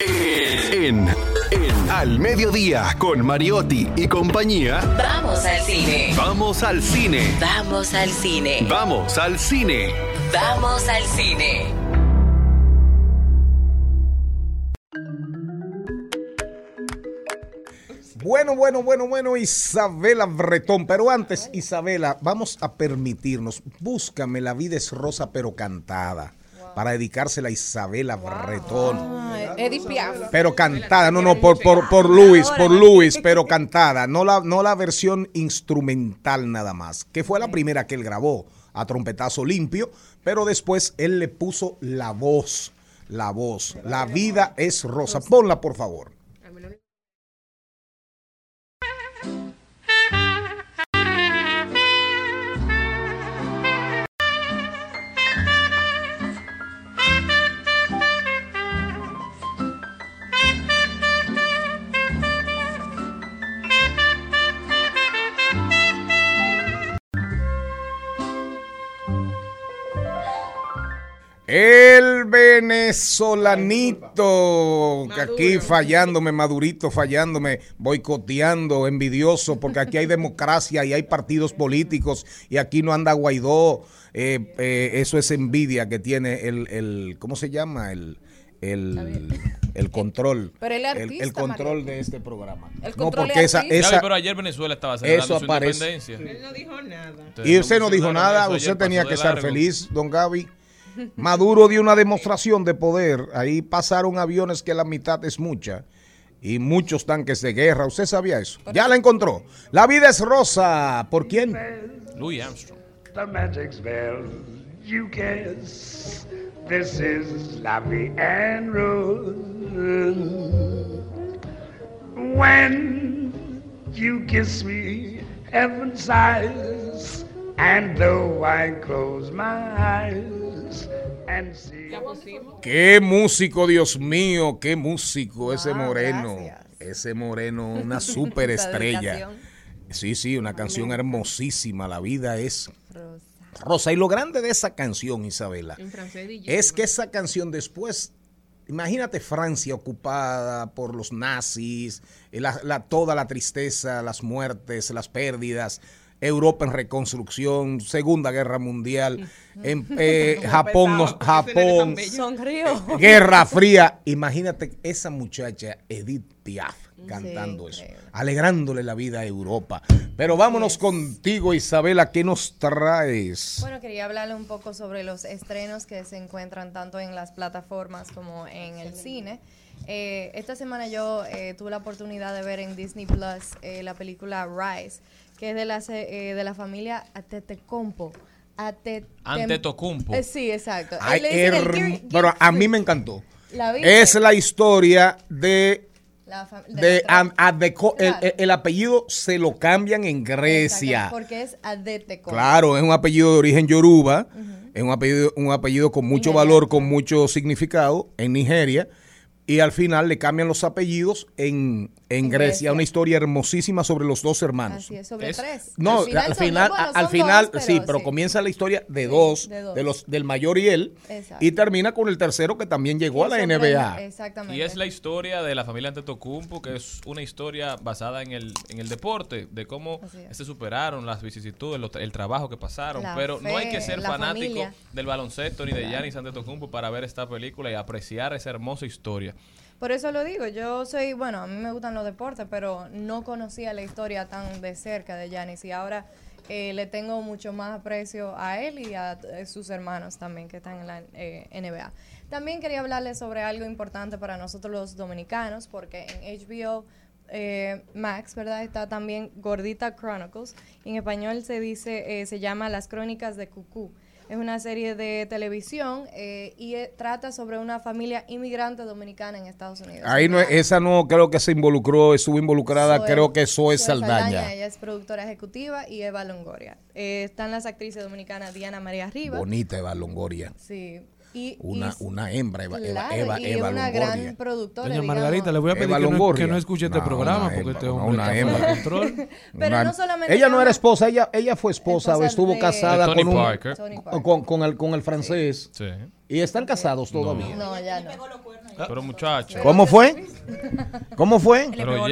En, en Al Mediodía con Mariotti y compañía. Vamos al cine. Vamos al cine. Vamos al cine. Vamos al cine. Vamos al cine. Bueno, bueno, bueno, bueno, Isabela Bretón. Pero antes, Isabela, vamos a permitirnos. Búscame La vida es rosa, pero cantada. Para dedicársela a Isabela Bretón. Ah, Edith Piaf. Pero cantada, no, no, por, por, por Luis, por Luis, pero cantada. No la, no la versión instrumental nada más. Que fue la primera que él grabó a trompetazo limpio. Pero después él le puso la voz. La voz. La vida es rosa. Ponla, por favor. El venezolanito, que aquí fallándome, Madurito fallándome, boicoteando, envidioso, porque aquí hay democracia y hay partidos políticos y aquí no anda Guaidó. Eh, eh, eso es envidia que tiene el, el ¿cómo se llama? El, el, el control. Pero el, artista, el control de este programa. El no, control porque es esa, esa, Gaby, pero ayer Venezuela estaba celebrando eso su aparece. independencia. Él no dijo nada. Entonces, Y usted no dijo nada, usted tenía que estar largo. feliz, don Gaby. Maduro dio una demostración de poder. Ahí pasaron aviones que la mitad es mucha. Y muchos tanques de guerra. ¿Usted sabía eso? Ya la encontró. La vida es rosa. ¿Por quién? Louis Armstrong. The magic spell you kiss. This is Vie en Rose. When you kiss me, heaven sighs. And though I close my eyes and. Qué músico, Dios mío. Qué músico ese moreno. gracias. Ese moreno, una superestrella. dedicación. Sí, sí, una canción hermosísima. La vida es rosa. Y lo grande de esa canción, Isabela, es que esa canción después, imagínate Francia ocupada por los nazis, eh, la- la- toda la tristeza, las muertes, las pérdidas. Europa en reconstrucción, Segunda Guerra Mundial, en, eh, Japón, Japón. Guerra Fría. Imagínate esa muchacha Edith Piaf cantando eso, alegrándole la vida a Europa. Pero vámonos contigo, Isabela, ¿qué nos traes? Bueno, quería hablarle un poco sobre los estrenos que se encuentran tanto en las plataformas como en el cine. Eh, esta semana yo eh, tuve la oportunidad de ver en Disney Plus eh, la película Rise, que es de la, eh, de la familia Atetecompo. Ate- Antetokounmpo. Eh, sí, exacto. Ay, el pero a mí me encantó. Es la historia de La de de Adeco- el, Claro. el- el apellido se lo cambian en Grecia. Exacto, Porque es Adetecompo. Claro, es un apellido de origen yoruba, es un apellido, un apellido con mucho valor, con mucho significado en Nigeria, y al final le cambian los apellidos en, en En Grecia. Grecia. Una historia hermosísima sobre los dos hermanos. Así es, sobre Es- tres. No, Al final al final, dos, bueno, al son final dos, sí, pero sí. comienza la historia de Sí, dos, de dos. de los del mayor y él, Exacto. y termina con el tercero que también llegó a la NBA. tres, Exactamente. Y es la historia de la familia Antetokounmpo, que es una historia basada en el, en el deporte, de cómo se superaron las vicisitudes, lo- el trabajo que pasaron. La Pero no hay que ser fanático familia. del baloncesto ni de. Giannis Antetokounmpo para ver esta película y apreciar esa hermosa historia. Por eso lo digo, yo soy, bueno, a mí me gustan los deportes, pero no conocía la historia tan de cerca de Yanis y ahora eh, le tengo mucho más aprecio a él y a eh, sus hermanos también que están en la eh, NBA. También quería hablarles sobre algo importante para nosotros los dominicanos, porque en HBO eh, Max, ¿verdad? Está también Gordita Chronicles. En español se dice, eh, se llama Las Crónicas de Cucú. Es una serie de televisión eh, y eh, trata sobre una familia inmigrante dominicana en Estados Unidos. Ahí no, esa no creo que se involucró, estuvo involucrada, Zoe- creo que Zoe Zoe Saldaña. Ella es productora ejecutiva y Eva Longoria. Eh, están las actrices dominicanas Diana María Rivas. Bonita Eva Longoria. Sí. Y, Una, y- una hembra, Eva, Eva, claro, Eva, y Eva una Longoria. gran productora. Doña digamos. Margarita, le voy a pedir Eva que no, Longoria. que no escuche este programa porque hembra, este hombre una está hembra. fuera de control. Pero Una- no solamente ella no era esposa, ella, ella fue esposa, Esposa estuvo de- casada De Tony con un, Parker. Tony Parker. con, con el, con el francés. Sí. Y están casados todavía. No, ya no. Pero muchacho. ¿Cómo fue? ¿Cómo fue? Pero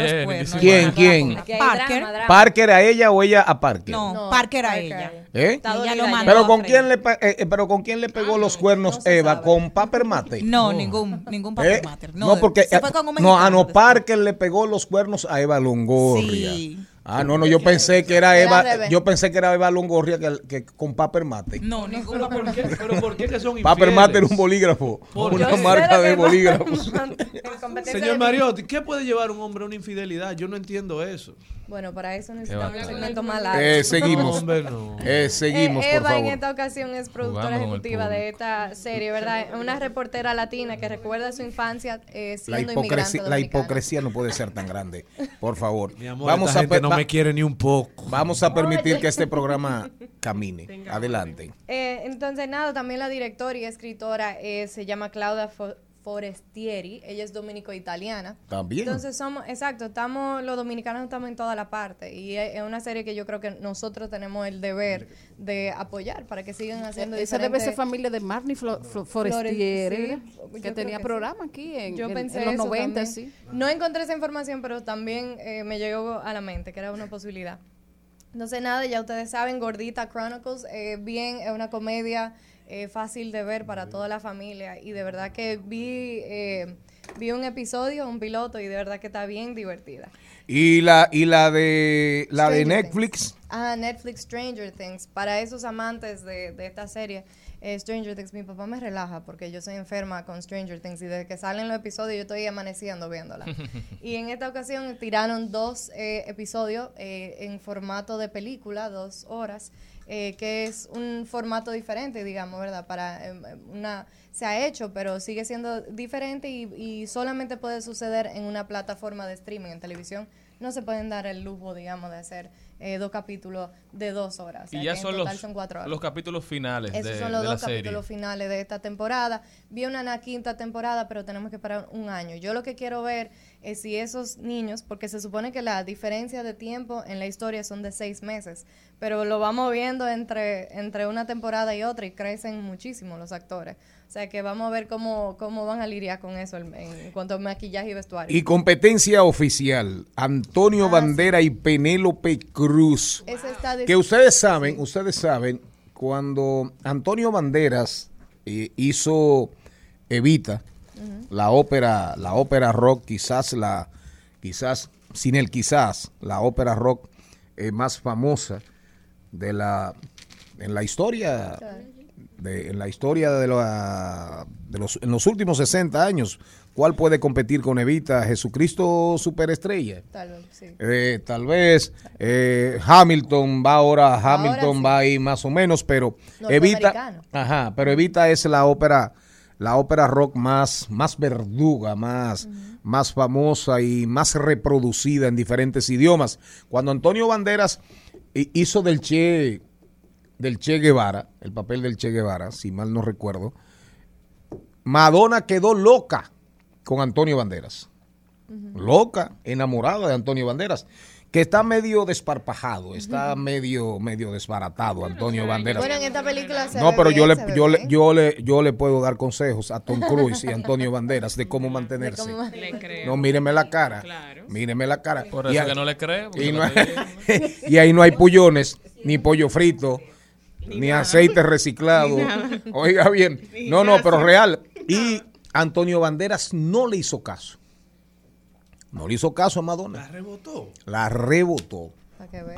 ¿Quién, quién? Parker. ¿Parker a ella o ella a Parker? No, Parker a ella. ¿Eh? Mandó. ya. Pero con a quién le pa- eh, eh, pero con quién le pegó los cuernos no Eva con Paper Mate. No, ningún, ningún ¿Eh? papel mater. No, porque se eh, fue con un no, ah, no. Parker le pegó los cuernos a Eva Longoria. Sí. Ah, no, no, yo pensé que era Eva, yo pensé que era Eva Longoria que, que con Paper Mate. No, ningún Pero ¿por qué, pero ¿por qué que son Paper infieles? Mate era un bolígrafo, Por- una Yo marca de bolígrafos. Señor Mariotti, ¿qué puede llevar un hombre a una infidelidad? Yo no entiendo eso. Bueno, para eso necesitamos un segmento más largo. Eh, seguimos. Hombre, no. Eh, seguimos, Eh, por Eva en esta ocasión es productora Jugando ejecutiva de esta serie, ¿verdad? Una reportera latina que recuerda su infancia eh, La siendo hipocresía, inmigrante la hipocresía no puede ser tan grande. Por favor. Mi amor, vamos a no va- me quiere ni un poco. Vamos a permitir que este programa camine. Adelante. Eh, entonces, nada, también la directora y escritora eh, se llama Claudia Fo- Forestieri. Ella es dominico-italiana. También. Entonces somos, exacto, estamos, los dominicanos estamos en toda la parte. Y es es una serie que yo creo que nosotros tenemos el deber de apoyar para que sigan haciendo Esa debe ser familia de Flo- Flo- Forestieri, sí, que tenía que programa sí. aquí en, Yo en- pensé en los eso 90, también. sí. No encontré esa información, pero también eh, me llegó a la mente que era una posibilidad. No sé nada, ya ustedes saben, Gordita Chronicles, eh, bien, es una comedia eh, fácil de ver para toda la familia y de verdad que vi, eh, vi un episodio, un piloto y de verdad que está bien divertida. Y la, y la de la de Netflix. Ah, Netflix Stranger Things. Para esos amantes de, de esta serie, eh, Stranger Things, mi papá me relaja porque yo soy enferma con Stranger Things y desde que salen los episodios yo estoy amaneciendo viéndola. y en esta ocasión tiraron dos eh, episodios eh, en formato de película, dos horas, eh, que es un formato diferente, digamos, ¿verdad? Para em, una se ha hecho, pero sigue siendo diferente y, y solamente puede suceder en una plataforma de streaming en televisión. No se pueden dar el lujo, digamos, de hacer eh, dos capítulos de dos horas. O sea, Y ya son los, son cuatro horas. los capítulos finales Esos de, son los de la dos serie. capítulos finales de esta temporada. Viene una quinta temporada, pero tenemos que esperar un año. Yo lo que quiero ver es si esos niños, porque se supone que la diferencia de tiempo en la historia son de seis meses, pero lo vamos viendo entre, entre una temporada y otra y crecen muchísimo los actores. O sea que vamos a ver cómo, cómo van a lidiar con eso en, en cuanto a maquillaje y vestuario. Y competencia oficial. Antonio Bandera y Penélope Cruz. Que ustedes saben, ustedes saben, cuando Antonio Banderas eh, hizo Evita, la ópera, la ópera rock, quizás la, quizás, sin el quizás, la ópera rock eh, más famosa de la, en la historia, de, en la historia de, la, de los, en los últimos 60 años. ¿Cuál puede competir con Evita? Jesucristo Superestrella. Tal vez, sí. Eh, tal vez eh, Hamilton va ahora, Hamilton sí. va ahí más o menos, pero Evita, ajá, pero Evita es la ópera, la ópera rock más, más verduga, más, más famosa y más reproducida en diferentes idiomas. Cuando Antonio Banderas hi- hizo del Che, del Che Guevara, el papel del Che Guevara, si mal no recuerdo, Madonna quedó loca con Antonio Banderas. Loca, enamorada de Antonio Banderas, que está medio desparpajado, está medio medio desbaratado Antonio Banderas. Bueno, en esta película se No, pero bien, yo le yo le yo le yo le puedo dar consejos a Tom Cruise y Antonio Banderas de cómo mantenerse. cómo- Le creo. No, míreme la cara. Míreme la cara. Por Y eso a- que no le creo. y, no- y ahí no hay pullones, ni pollo frito, ni, aceite reciclado. Oiga bien. Ni No, no, pero real. Y Antonio Banderas no le hizo caso. No le hizo caso a Madonna. La rebotó. La rebotó.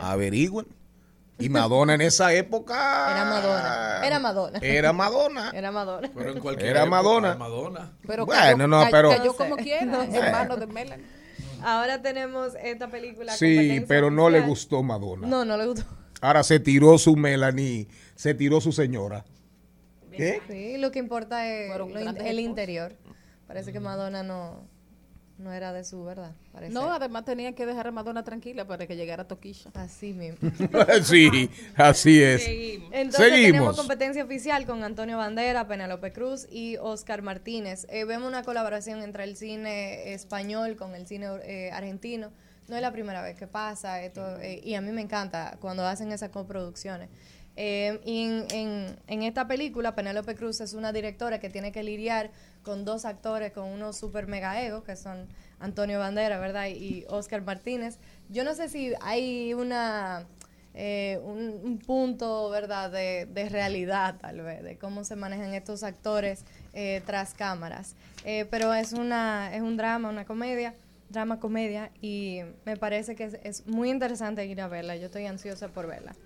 Averigüen. Y Madonna en esa época Era Madonna. Era Madonna. Era Madonna. Era Madonna. Pero en cualquier Era época, Madonna. Madonna. Pero Bueno, cayó, no, pero- cayó como quiera, No sé. hermano de Melanie. Ahora tenemos esta película. Sí, pero no le gustó Madonna. No, no le gustó. Ahora se tiró su Melanie, se tiró su señora. ¿Qué? Sí, lo que importa es lo el interior. Parece que Madonna no, no era de su verdad. Parece. No, además tenía que dejar a Madonna tranquila para que llegara Toquilla. Así mismo. sí, así es. Entonces tenemos Seguimos. competencia oficial con Antonio Bandera, Penélope Cruz y Oscar Martínez. Eh, vemos una colaboración entre el cine español con el cine eh, argentino. No es la primera vez que pasa esto eh, y a mí me encanta cuando hacen esas coproducciones. Eh, y en, en- en esta película, Penélope Cruz es una directora que tiene que lidiar con dos actores con unos super mega egos, que son Antonio Bandera, ¿verdad? Y Oscar Martínez. Yo no sé si hay una eh, un, un punto, ¿verdad?, de, de realidad, tal vez, de cómo se manejan estos actores eh, tras cámaras. Eh, pero es, una, es un drama, una comedia, drama comedia, y me parece que es, es muy interesante ir a verla. Yo estoy ansiosa por verla.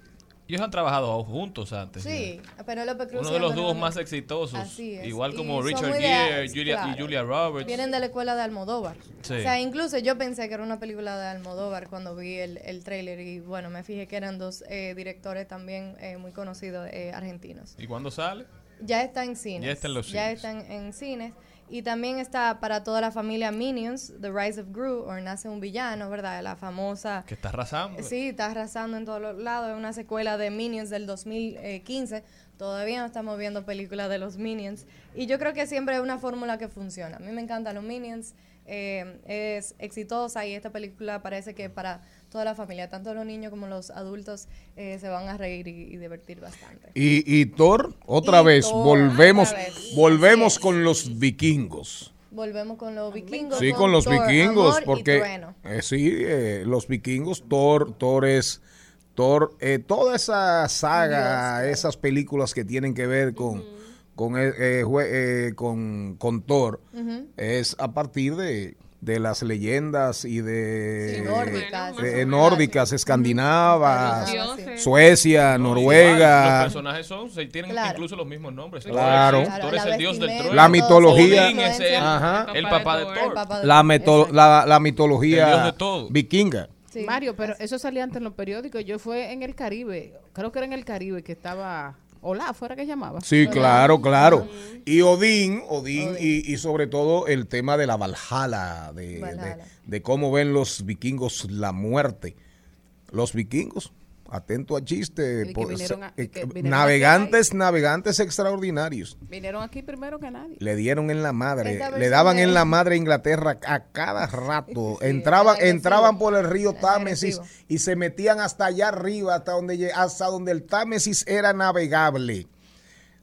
Ellos han trabajado juntos antes. Sí, Penélope Cruz. Uno de los dúos más exitosos. Así es. Igual como Richard Gere, Julia, claro. y Julia Roberts. Vienen de la escuela de Almodóvar. Sí. O sea, incluso yo pensé que era una película de Almodóvar cuando vi el, el tráiler y bueno, me fijé que eran dos eh, directores también eh, muy conocidos eh, argentinos. ¿Y cuándo sale? Ya está en cines. Ya está en los Ya cines. está en, en cines. Y también está para toda la familia Minions, The Rise of Gru, o Nace un Villano, ¿verdad? La famosa... Que está arrasando. Sí, está arrasando en todos los lados. Es una secuela de Minions del 2015. Todavía no estamos viendo películas de los Minions. Y yo creo que siempre es una fórmula que funciona. A mí me encantan los Minions. eh, es exitosa y esta película parece que para toda la familia, tanto los niños como los adultos, eh, se van a reír y, y divertir bastante. Y, y Thor, otra Y vez, Thor, volvemos, otra vez. volvemos con los vikingos. Volvemos con los vikingos. Sí, con los Thor, vikingos, amor porque eh, sí, eh, los vikingos, Thor, Thor es, Thor, eh, toda esa saga, esas películas que tienen que ver con, con, eh, jue- con, con Thor, es a partir de, de las leyendas y de Sí, nórdicas. de- nórdicas, escandinavas. Suecia, No, Noruega. Los personajes son, se tienen Claro. incluso los mismos nombres. Claro. Thor es el dios del trueno. La mitología. Odín es el, Ajá. el papá de Thor. la, meto- la, la mitología vikinga. Mario, pero eso salía antes en los periódicos. Yo fue en el Caribe, creo que era en el Caribe que estaba Olaf, fuera que llamaba. Sí, claro, claro. Y Odín, Odín, Y, y sobre todo el tema de la Valhalla, de, de- Valhalla. de cómo ven los vikingos la muerte. Los vikingos, atento a chiste, por- a- eh, navegantes, navegantes extraordinarios. Vinieron aquí primero que nadie. Le dieron en la madre, le daban en la madre a Inglaterra a cada rato. entraban, entraban por el río Támesis y se metían hasta allá arriba, hasta donde hasta donde el Támesis era navegable.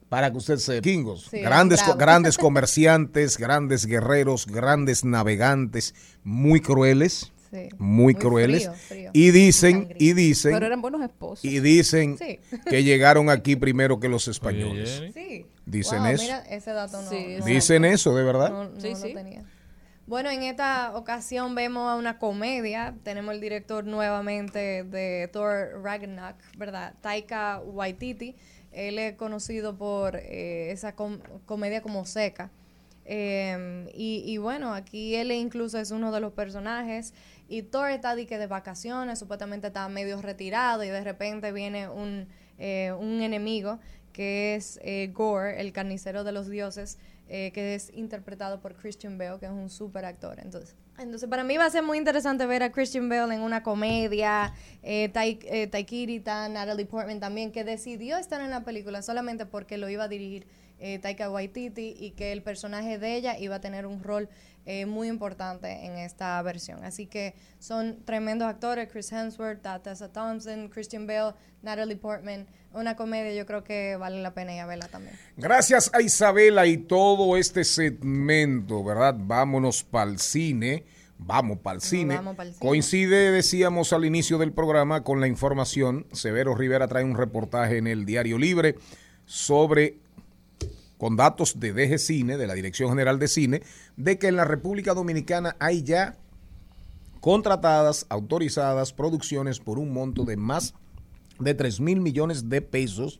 Para que usted sepa, vikingos, Sí, grandes, grandes comerciantes, grandes guerreros, grandes navegantes, muy crueles, Sí. muy, Muy crueles, frío, frío. y dicen, y dicen, Pero eran buenos esposos. y dicen Sí. que llegaron aquí primero que los españoles. Sí. Dicen Wow, eso. Mira, ese dato no. Dicen eso, de verdad. No, no Sí, lo sí. tenía. Bueno, en esta ocasión vemos a una comedia. Tenemos el director nuevamente de Thor Ragnarok, ¿verdad? Taika Waititi. Él es conocido por eh, esa com- comedia como seca. Eh, y, y bueno, aquí él incluso es uno de los personajes. Y Thor está de, que de vacaciones, supuestamente está medio retirado y de repente viene un, eh, un enemigo que es eh, Gore, el carnicero de los dioses, eh, que es interpretado por Christian Bale, que es un super actor. Entonces, entonces para mí va a ser muy interesante ver a Christian Bale en una comedia, eh, Tai- eh, Taikirita, Natalie Portman también, que decidió estar en la película solamente porque lo iba a dirigir eh, Taika Waititi y que el personaje de ella iba a tener un rol eh, muy importante en esta versión. Así que son tremendos actores, Chris Hemsworth, Tessa Thompson, Christian Bale, Natalie Portman. Una comedia yo creo que vale la pena ir a verla también. Gracias a Isabela y todo este segmento, ¿verdad? Vámonos para el cine. Vamos para el cine. Coincide, decíamos al inicio del programa, con la información. Severo Rivera trae un reportaje en el Diario Libre sobre, con datos de DG Cine, de la Dirección General de Cine, de que en la República Dominicana hay ya contratadas, autorizadas producciones por un monto de más de 3 mil millones de pesos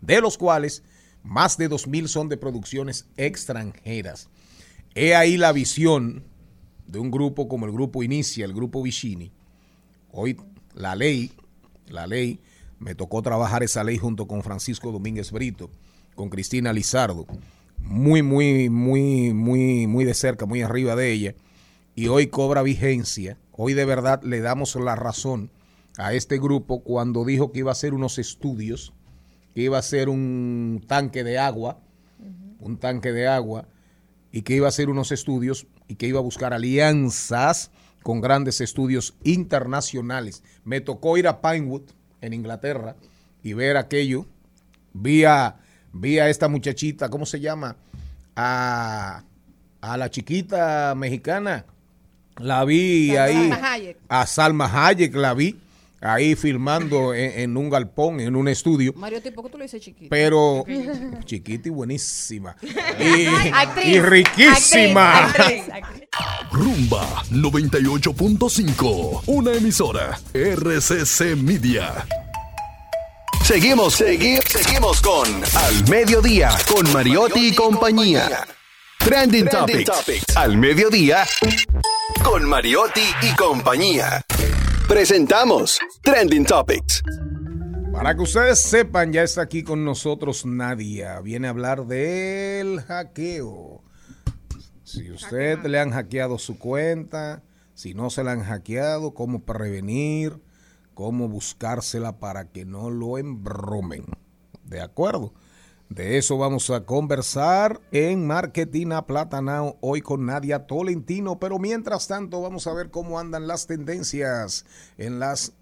de los cuales más de 2.000 son de producciones extranjeras. He ahí la visión de un grupo como el grupo Inicia, el grupo Vicini. Hoy la ley, la ley, me tocó trabajar esa ley junto con Francisco Domínguez Brito, con Cristina Lizardo, muy, muy, muy, muy, muy de cerca, muy arriba de ella, y hoy cobra vigencia. Hoy de verdad le damos la razón a este grupo cuando dijo que iba a hacer unos estudios que iba a ser un tanque de agua, un tanque de agua, y que iba a hacer unos estudios y que iba a buscar alianzas con grandes estudios internacionales. Me tocó ir a Pinewood, en Inglaterra, y ver aquello. Vi a, vi a esta muchachita, ¿cómo se llama? A, a la chiquita mexicana. La vi Salma ahí. Hayek. A Salma Hayek la vi ahí filmando en, en un galpón, en un estudio. Mario, ¿por qué tú le dices chiquito? Pero chiquita y buenísima. Y, Actriz, y riquísima. actriz, actriz, Rumba 98.5. Una emisora. RCC Media. Seguimos, seguimos, seguimos con Al Mediodía, con Mariotti y compañía. Trending, Topics. Al Mediodía, con Mariotti y compañía. Presentamos Trending Topics. Para que ustedes sepan, ya está aquí con nosotros Nadia. Viene a hablar del hackeo. Si usted le han hackeado su cuenta, si no se la han hackeado, cómo prevenir, cómo buscársela para que no lo embromen. ¿De acuerdo? De eso vamos a conversar en Marketing a Platanao hoy con Nadia Tolentino, pero mientras tanto vamos a ver cómo andan las tendencias en las,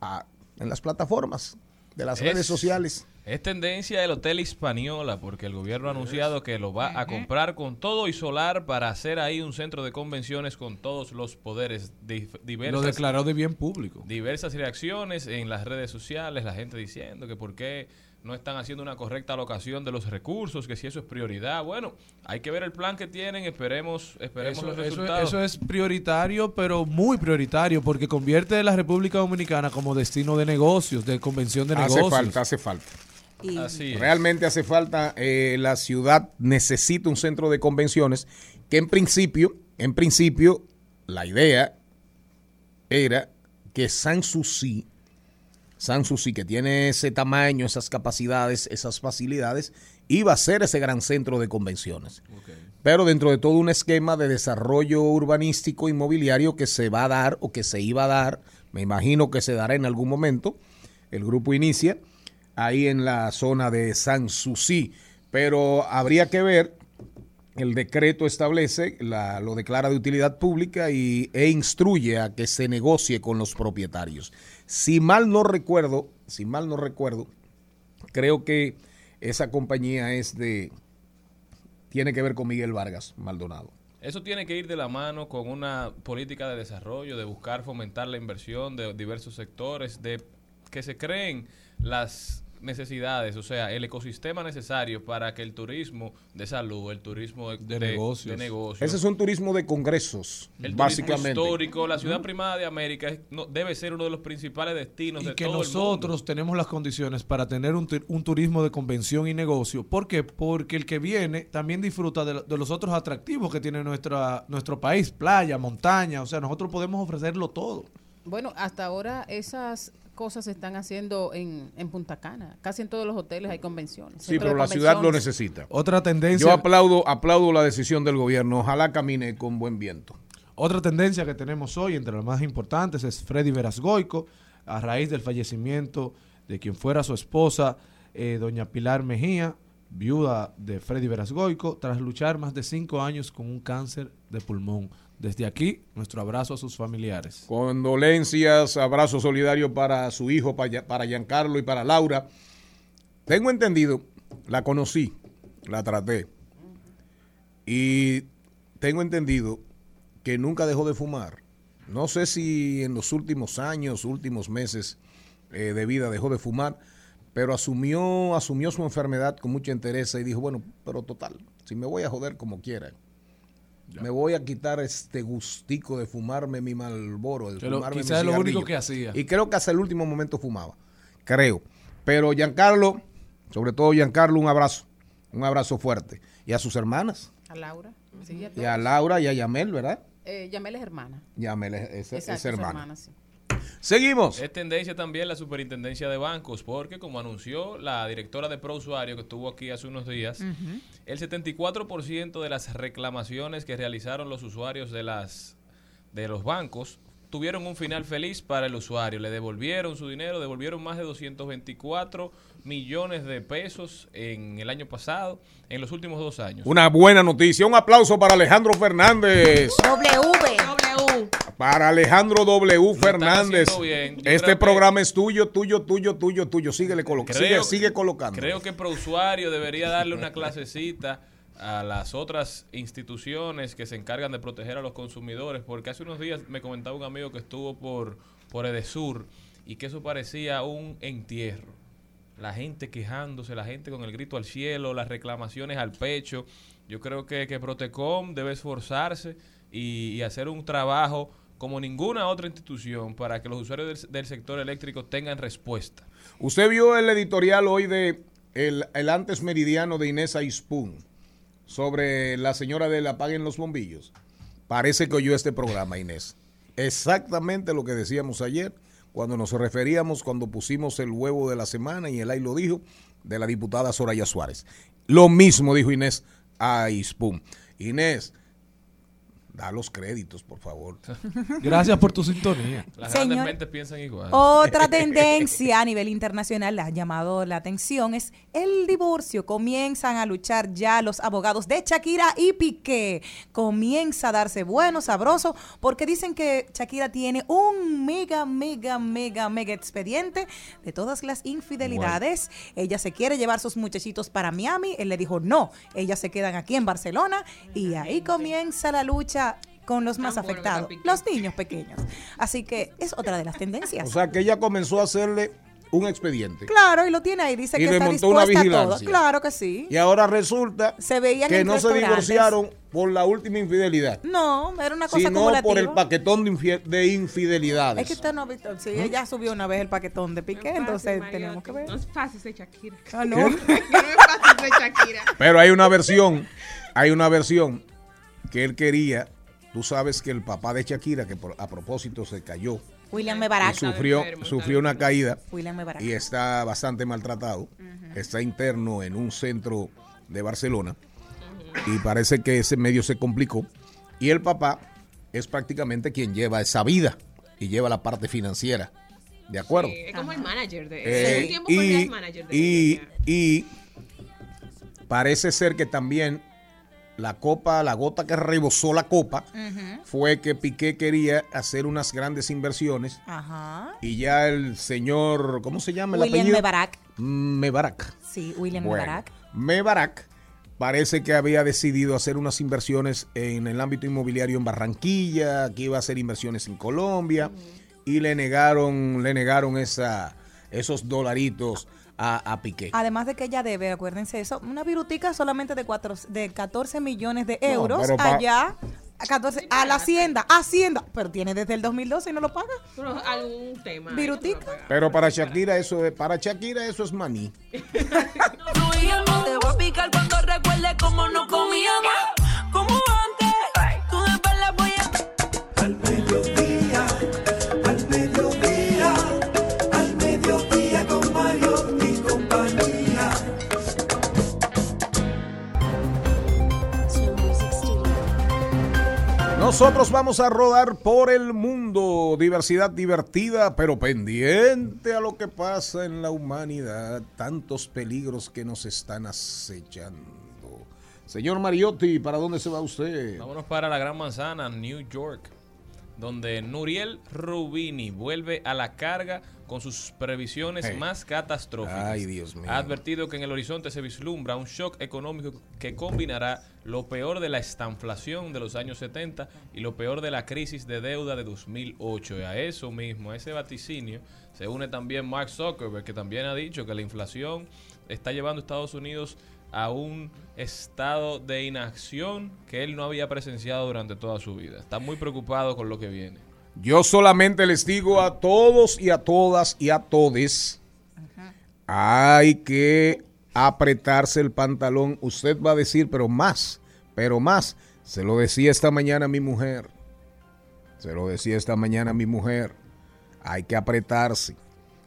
ah, en las plataformas de las Es- redes sociales. Es tendencia el Hotel Hispaniola porque el gobierno ha anunciado que lo va a comprar con todo y solar para hacer ahí un centro de convenciones con todos los poderes diversas. Lo declaró de bien público. Diversas reacciones en las redes sociales, la gente diciendo que por qué no están haciendo una correcta alocación de los recursos, que si eso es prioridad. Bueno, hay que ver el plan que tienen, esperemos, esperemos Eso, los resultados. eso es prioritario, pero muy prioritario, porque convierte a la República Dominicana como destino de negocios, de convención de Hace negocios. falta, hace falta. Así es. Realmente hace falta, eh, la ciudad necesita un centro de convenciones que en principio, en principio, la idea era que Sanssouci, Sanssouci que tiene ese tamaño, esas capacidades, esas facilidades, iba a ser ese gran centro de convenciones. Pero dentro de todo un esquema de desarrollo urbanístico inmobiliario que se va a dar o que se iba a dar, me imagino que se dará en algún momento, el grupo inicia ahí en la zona de Sanssouci, pero habría que ver, el decreto establece, la- lo declara de utilidad pública y, e instruye a que se negocie con los propietarios. Si mal no recuerdo, si mal no recuerdo, creo que esa compañía es de, tiene que ver con Miguel Vargas Maldonado. Eso tiene que ir de la mano con una política de desarrollo, de buscar fomentar la inversión de diversos sectores, de que se creen las necesidades, o sea, el ecosistema necesario para que el turismo de salud, el turismo de, de negocios. de negocios, Ese es un turismo de congresos, el básicamente. turismo histórico, la ciudad primada de América es- no- debe ser uno de los principales destinos y de que todo el mundo. nosotros tenemos las condiciones para tener un, un turismo de convención y negocio. ¿Por qué? Porque el que viene también disfruta de, lo- de los otros atractivos que tiene nuestra, nuestro país, playa, montaña, o sea, nosotros podemos ofrecerlo todo. Bueno, hasta ahora esas cosas se están haciendo en, en Punta Cana. Casi en todos los hoteles hay convenciones. Sí, pero la ciudad lo necesita. Otra tendencia. Yo aplaudo, aplaudo la decisión del gobierno. Ojalá camine con buen viento. Otra tendencia que tenemos hoy, entre las más importantes, es Freddy Verasgoico, a raíz del fallecimiento de quien fuera su esposa, eh, doña Pilar Mejía, viuda de Freddy Verasgoico, tras luchar más de cinco años con un cáncer de pulmón. Desde aquí, nuestro abrazo a sus familiares. Condolencias, abrazo solidario para su hijo, para, Giancarlo y para Laura. Tengo entendido, la conocí, la traté. Y tengo entendido que nunca dejó de fumar. No sé si en los últimos años, últimos meses eh, de vida dejó de fumar, pero asumió, asumió su enfermedad con mucha entereza y dijo, bueno, pero total, si me voy a joder como quiera, me voy a quitar este gustico de fumarme mi malboro, de fumarme mi quizás es lo único cigarrillo". que hacía. Y creo que hasta el último momento fumaba, creo. Pero Giancarlo, sobre todo Giancarlo, un abrazo, un abrazo fuerte. Y a sus hermanas, A Laura. Sí, a y a. Laura y a Yamel, ¿verdad? Eh, Yamel es hermana. Yamel es, es- es Exacto, su hermana. hermana, sí. Seguimos. Es tendencia también la superintendencia de bancos, porque como anunció la directora de ProUsuario que estuvo aquí hace unos días, el 74% de las reclamaciones que realizaron los usuarios de las de los bancos tuvieron un final feliz para el usuario. Le devolvieron su dinero, devolvieron más de 224 millones de pesos en el año pasado, en los últimos dos años. Una buena noticia. Un aplauso para Alejandro Fernández. W. Para Alejandro W. Fernández. Este que- programa es tuyo, tuyo, tuyo, tuyo, tuyo. Síguele colocando. Sigue, colocando. Creo que ProUsuario debería darle una clasecita a las otras instituciones que se encargan de proteger a los consumidores, porque hace unos días me comentaba un amigo que estuvo por, por Edesur y que eso parecía un entierro. La gente quejándose, la gente con el grito al cielo, las reclamaciones al pecho. Yo creo que, que Protecom debe esforzarse y, y hacer un trabajo como ninguna otra institución para que los usuarios del, sector eléctrico tengan respuesta. Usted vio el editorial hoy de el, el antes meridiano de Inés Aispun sobre la señora del apaguen los bombillos. Parece que oyó este programa, Inés. Exactamente lo que decíamos ayer cuando nos referíamos, cuando pusimos el huevo de la semana y el ahí lo dijo, de la diputada Soraya Suárez. Lo mismo dijo Inés Aispum. Inés, da los créditos, por favor. Gracias por tu sintonía. Las Señor. grandes mentes piensan igual. Otra tendencia a nivel internacional ha llamado la atención es el divorcio. Comienzan a luchar ya los abogados de Shakira y Piqué. Comienza a darse bueno, sabroso, porque dicen que Shakira tiene un mega, mega, mega, mega expediente de todas las infidelidades. Ella se quiere llevar sus muchachitos para Miami. Él le dijo no, ellas se quedan aquí en Barcelona y ahí comienza la lucha con los más afectados, los niños pequeños. Así que es otra de las tendencias. O sea, que ella comenzó a hacerle un expediente. Claro, y lo tiene ahí, dice Y que le está montó una dispuesta a todo. vigilancia. Claro que sí. Y ahora resulta Se veían que no se divorciaron por la última infidelidad, No, era una cosa sino acumulativa. por el paquetón de, infidelidades. Es que usted no ha visto, sí, ella subió una vez el paquetón de Piqué, entonces tenemos que ver. No es fácil ser Shakira. Ah, no. no es fácil ser Shakira. Pero hay una versión, hay una versión que él quería. Tú sabes que el papá de Shakira, que por- a propósito se cayó William Mebarak. sufrió, sufrió una caída William Mebarak. y está bastante maltratado. Está interno en un centro de Barcelona y parece que ese medio se complicó. Y el papá es prácticamente quien lleva esa vida y lleva la parte financiera. ¿De acuerdo? Sí, es como el manager de Eh, tiempo y, el manager de y, y parece ser que también la copa, la gota que rebosó la copa, fue que Piqué quería hacer unas grandes inversiones Ajá. y ya el señor, ¿cómo se llama el William apellido? Mebarak. Mebarak. Sí, William Bueno, Mebarak. Mebarak parece que había decidido hacer unas inversiones en el ámbito inmobiliario en Barranquilla, que iba a hacer inversiones en Colombia y le negaron, le negaron esa, esos dolaritos a, a Piqué. Además de que ella debe, acuérdense eso, una virutica solamente de, cuatro, de 14 millones de No, euros pa- allá. A, 14, a la hacienda, Hacienda, pero tiene desde el 2012 y no lo paga. Pero algún tema. Virutica. no. Pero para Shakira eso es, para Shakira eso es maní. Te voy a picar cuando recuerde cómo no comíamos. Nosotros vamos a rodar por el mundo, diversidad divertida, pero pendiente a lo que pasa en la humanidad, tantos peligros que nos están acechando. Señor Mariotti, ¿para dónde se va usted? Vámonos para la Gran Manzana, New York, donde Nuriel Rubini vuelve a la carga con sus previsiones Hey. más catastróficas. Ay, Dios mío. Ha advertido que en el horizonte se vislumbra un shock económico que combinará lo peor de la estanflación de los años 70 y lo peor de la crisis de deuda de 2008. Y a eso mismo, a ese vaticinio, se une también Mark Zuckerberg, que también ha dicho que la inflación está llevando a Estados Unidos a un estado de inacción que él no había presenciado durante toda su vida. Está muy preocupado con lo que viene. Yo solamente les digo a todos y a todas y a todes, hay que apretarse el pantalón. Usted va a decir, pero más, pero más. Se lo decía esta mañana mi mujer. Se lo decía esta mañana mi mujer. Hay que apretarse.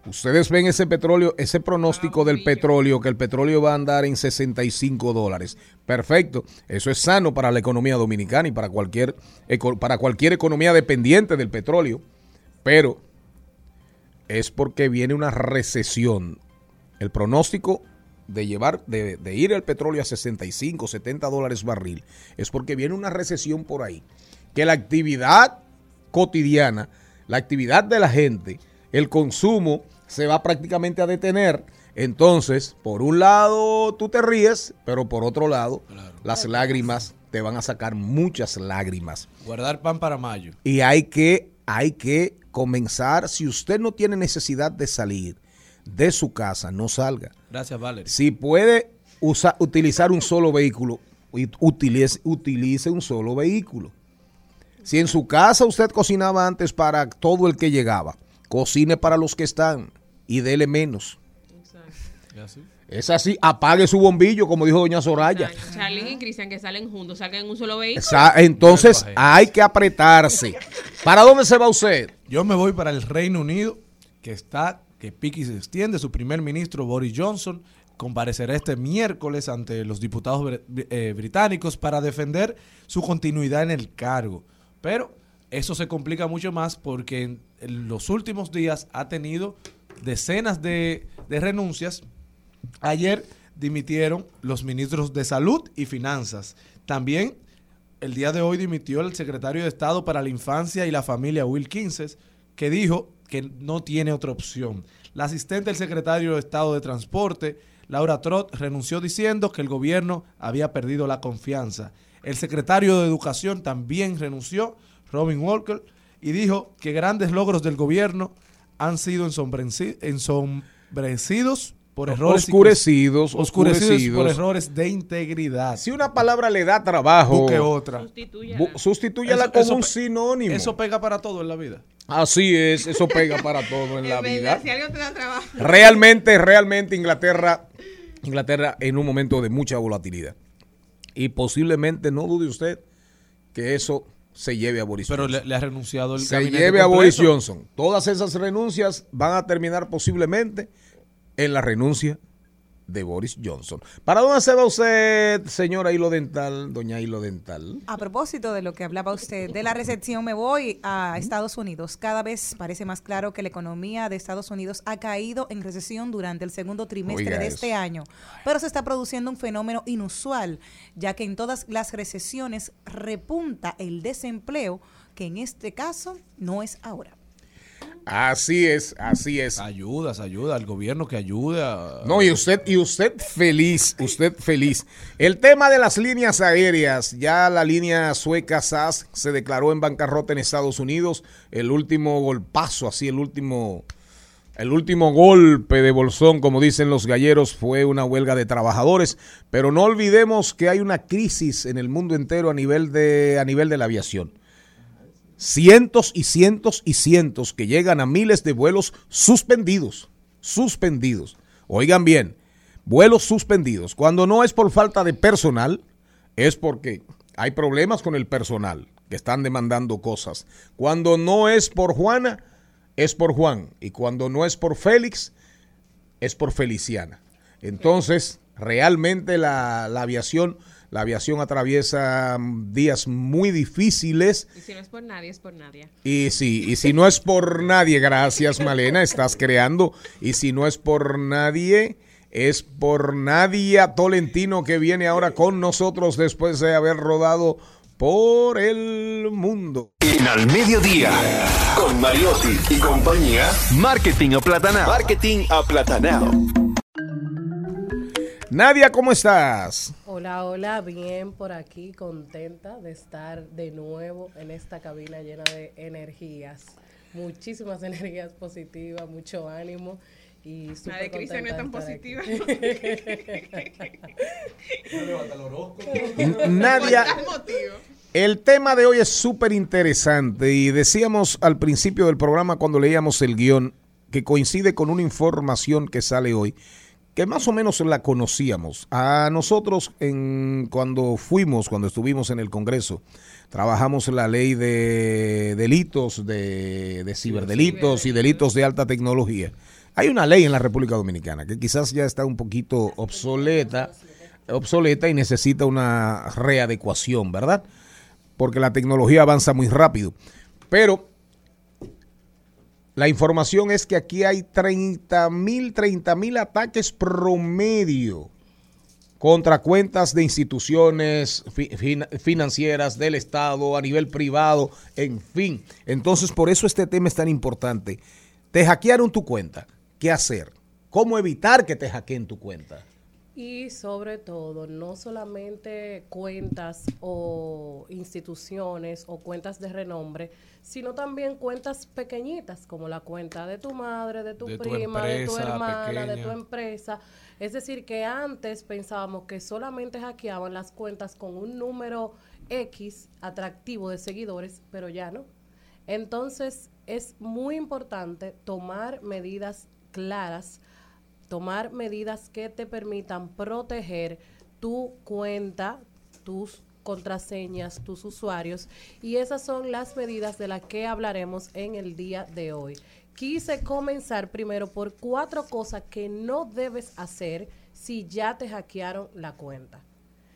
Ustedes ven ese petróleo, ese pronóstico del petróleo, que el petróleo va a andar en 65 dólares. Perfecto. Eso es sano para la economía dominicana y para cualquier, para cualquier economía dependiente del petróleo. Pero es porque viene una recesión. El pronóstico de llevar, de, de ir el petróleo a 65, 70 dólares barril, es porque viene una recesión por ahí. Que la actividad cotidiana, la actividad de la gente, el consumo se va prácticamente a detener. Entonces, por un lado tú te ríes, pero por otro lado, las lágrimas te van a sacar muchas lágrimas. Guardar pan para mayo. Y hay que, hay que comenzar, si usted no tiene necesidad de salir de su casa, no salga. Gracias, Valerie. Si puede usa- utilizar un solo vehículo, ut- utilice, utilice un solo vehículo. Si en su casa usted cocinaba antes para todo el que llegaba, cocine para los que están y dele menos. Es así, apague su bombillo, como dijo doña Soraya. Charlie y Cristian que salen juntos, salgan en un solo vehículo. Esa- entonces hay que apretarse. ¿Para dónde se va usted? Yo me voy para el Reino Unido que está, que pique y se extiende. Su primer ministro, Boris Johnson, comparecerá este miércoles ante los diputados eh, británicos para defender su continuidad en el cargo. Pero eso se complica mucho más porque en, en los últimos días ha tenido decenas de, de renuncias. Ayer dimitieron los ministros de Salud y Finanzas. También el día de hoy dimitió el secretario de Estado para la Infancia y la Familia, Will Quinces, que dijo que no tiene otra opción. La asistente del secretario de Estado de Transporte, Laura Trott, renunció diciendo que el gobierno había perdido la confianza. El secretario de Educación también renunció, Robin Walker, y dijo que grandes logros del gobierno han sido ensombreci- ensombrecidos por errores. Oscurecidos, oscurecidos por errores de integridad. Si una palabra le da trabajo, Busque otra. sustitúyala Eso- con eso un sinónimo. Eso pega para todo en la vida. Así es, eso pega para todo en la vida. Si algo te da trabajo. Realmente, realmente Inglaterra, Inglaterra en un momento de mucha volatilidad. Y posiblemente, no dude usted, que eso se lleve a Boris Pero Johnson. le, le ha renunciado el se gabinete lleve a. Boris Johnson. Todas esas renuncias van a terminar posiblemente en la renuncia de Boris Johnson. ¿Para dónde se va usted, señora Hilo Dental, doña Hilo Dental? A propósito de lo que hablaba usted de la recepción, me voy a Estados Unidos. Cada vez parece más claro que la economía de Estados Unidos ha caído en recesión durante el segundo trimestre Oiga de eso. este año. Pero se está produciendo un fenómeno inusual, ya que en todas las recesiones repunta el desempleo, que en este caso no es ahora. Así es, así es. Ayudas, ayuda al gobierno que ayude a... No, y usted, y usted feliz, usted feliz. El tema de las líneas aéreas, ya la línea sueca SAS se declaró en bancarrota en Estados Unidos. El último golpazo, así el último, el último golpe de bolsón, como dicen los galleros, fue una huelga de trabajadores. Pero no olvidemos que hay una crisis en el mundo entero a nivel de, a nivel de la aviación cientos y cientos y cientos que llegan a miles de vuelos suspendidos, suspendidos. Oigan bien, vuelos suspendidos. Cuando no es por falta de personal, es porque hay problemas con el personal que están demandando cosas. Cuando no es por Juana, es por Juan. Y cuando no es por Félix, es por Feliciana. Entonces, realmente la, aviación, la aviación atraviesa mm, días muy difíciles. Y si no es por nadie, es por nadie. Y si, y si no es por nadie, gracias Malena, estás creando. Y si no es por nadie, es por Nadia Tolentino que viene ahora con nosotros después de haber rodado por el mundo. En al mediodía, con Mariotti y compañía, Marketing Aplatanado. Marketing Aplatanado. Nadia, ¿cómo estás? Hola, hola, bien por aquí, contenta de estar de nuevo en esta cabina llena de energías, muchísimas energías positivas, mucho ánimo y La de Cristian no es tan contenta positiva. Nadia, el tema de hoy es súper interesante y decíamos al principio del programa cuando leíamos el guion que coincide con una información que sale hoy que más o menos la conocíamos. A nosotros en, cuando fuimos, cuando estuvimos en el Congreso, trabajamos la ley de delitos, de, de ciberdelitos y delitos de alta tecnología. Hay una ley en la República Dominicana que quizás ya está un poquito obsoleta, obsoleta y necesita una readecuación, ¿verdad? Porque la tecnología avanza muy rápido. Pero la información es que aquí hay 30 mil, 30 mil ataques promedio contra cuentas de instituciones fi- fin- financieras del Estado, a nivel privado, en fin. Entonces, por eso este tema es tan importante. Te hackearon tu cuenta. ¿Qué hacer? ¿Cómo evitar que te hackeen tu cuenta? Y sobre todo, no solamente cuentas o instituciones o cuentas de renombre, sino también cuentas pequeñitas, como la cuenta de tu madre, de tu De tu prima, de tu hermana, de tu empresa. Es decir, que antes pensábamos que solamente hackeaban las cuentas con un número X atractivo de seguidores, pero ya no. Entonces, es muy importante tomar medidas claras tomar medidas que te permitan proteger tu cuenta, tus contraseñas, tus usuarios. Y esas son las medidas de las que hablaremos en el día de hoy. Quise comenzar primero por cuatro cosas que no debes hacer si ya te hackearon la cuenta.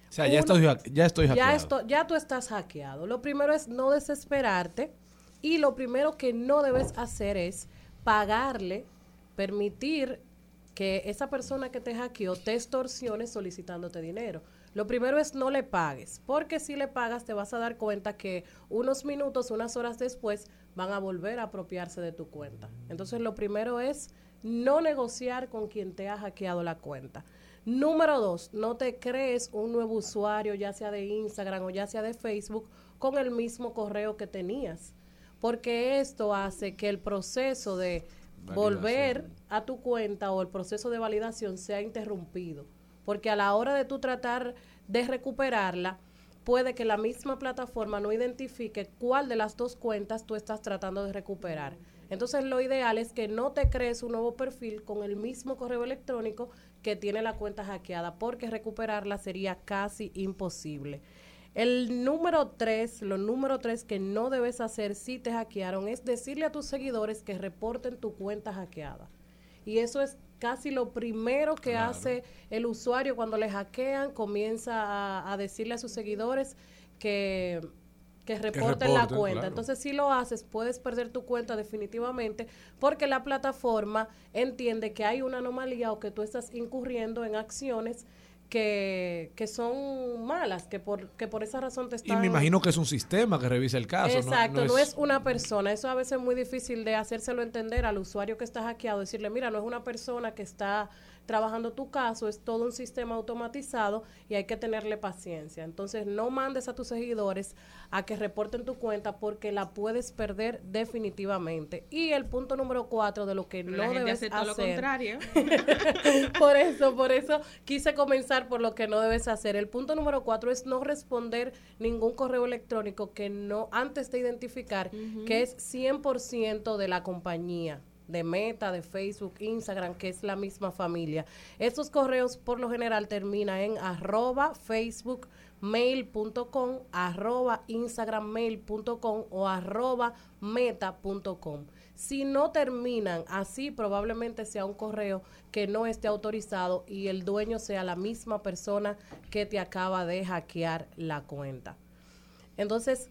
O sea, ya estoy, ya estoy hackeado. ya, esto- ya tú estás hackeado. Lo primero es no desesperarte y lo primero que no debes hacer es pagarle, permitir que esa persona que te hackeó te extorsione solicitándote dinero. Lo primero es no le pagues, porque si le pagas te vas a dar cuenta que unos minutos, unas horas después van a volver a apropiarse de tu cuenta. Entonces lo primero es no negociar con quien te ha hackeado la cuenta. Número dos, no te crees un nuevo usuario, ya sea de Instagram o ya sea de Facebook, con el mismo correo que tenías. Porque esto hace que el proceso de volver a tu cuenta o el proceso de validación sea interrumpido. Porque a la hora de tú tratar de recuperarla, puede que la misma plataforma no identifique cuál de las dos cuentas tú estás tratando de recuperar. Entonces lo ideal es que no te crees un nuevo perfil con el mismo correo electrónico que tiene la cuenta hackeada, porque recuperarla sería casi imposible. El número tres, lo número tres que no debes hacer si te hackearon es decirle a tus seguidores que reporten tu cuenta hackeada. Y eso es casi lo primero que hace el usuario cuando le hackean, comienza a, a decirle a sus seguidores que, que reporten la reporten, cuenta. claro. Entonces, si lo haces, puedes perder tu cuenta definitivamente porque la plataforma entiende que hay una anomalía o que tú estás incurriendo en acciones que, que son malas, que por, que por esa razón te Y están... me imagino que es un sistema que revisa el caso. ¿no? Exacto, no, es... una persona. Eso a veces es muy difícil de hacérselo entender al usuario que está hackeado, decirle, mira, no es una persona que está trabajando tu caso, es todo un sistema automatizado y hay que tenerle paciencia. Entonces, no mandes a tus seguidores a que reporten tu cuenta porque la puedes perder definitivamente. Y el punto número cuatro de lo que Pero no la gente debes hace todo lo hacer. contrario. por eso, por eso quise comenzar por lo que no debes hacer. El punto número cuatro es no responder ningún correo electrónico que no, antes de identificar que es 100% de la compañía de Meta, de Facebook, Instagram, que es la misma familia. Estos correos por lo general terminan en arroba Facebook mail.com, arroba instagrammail.com o arroba meta.com. Si no terminan así, probablemente sea un correo que no esté autorizado y el dueño sea la misma persona que te acaba de hackear la cuenta. Entonces,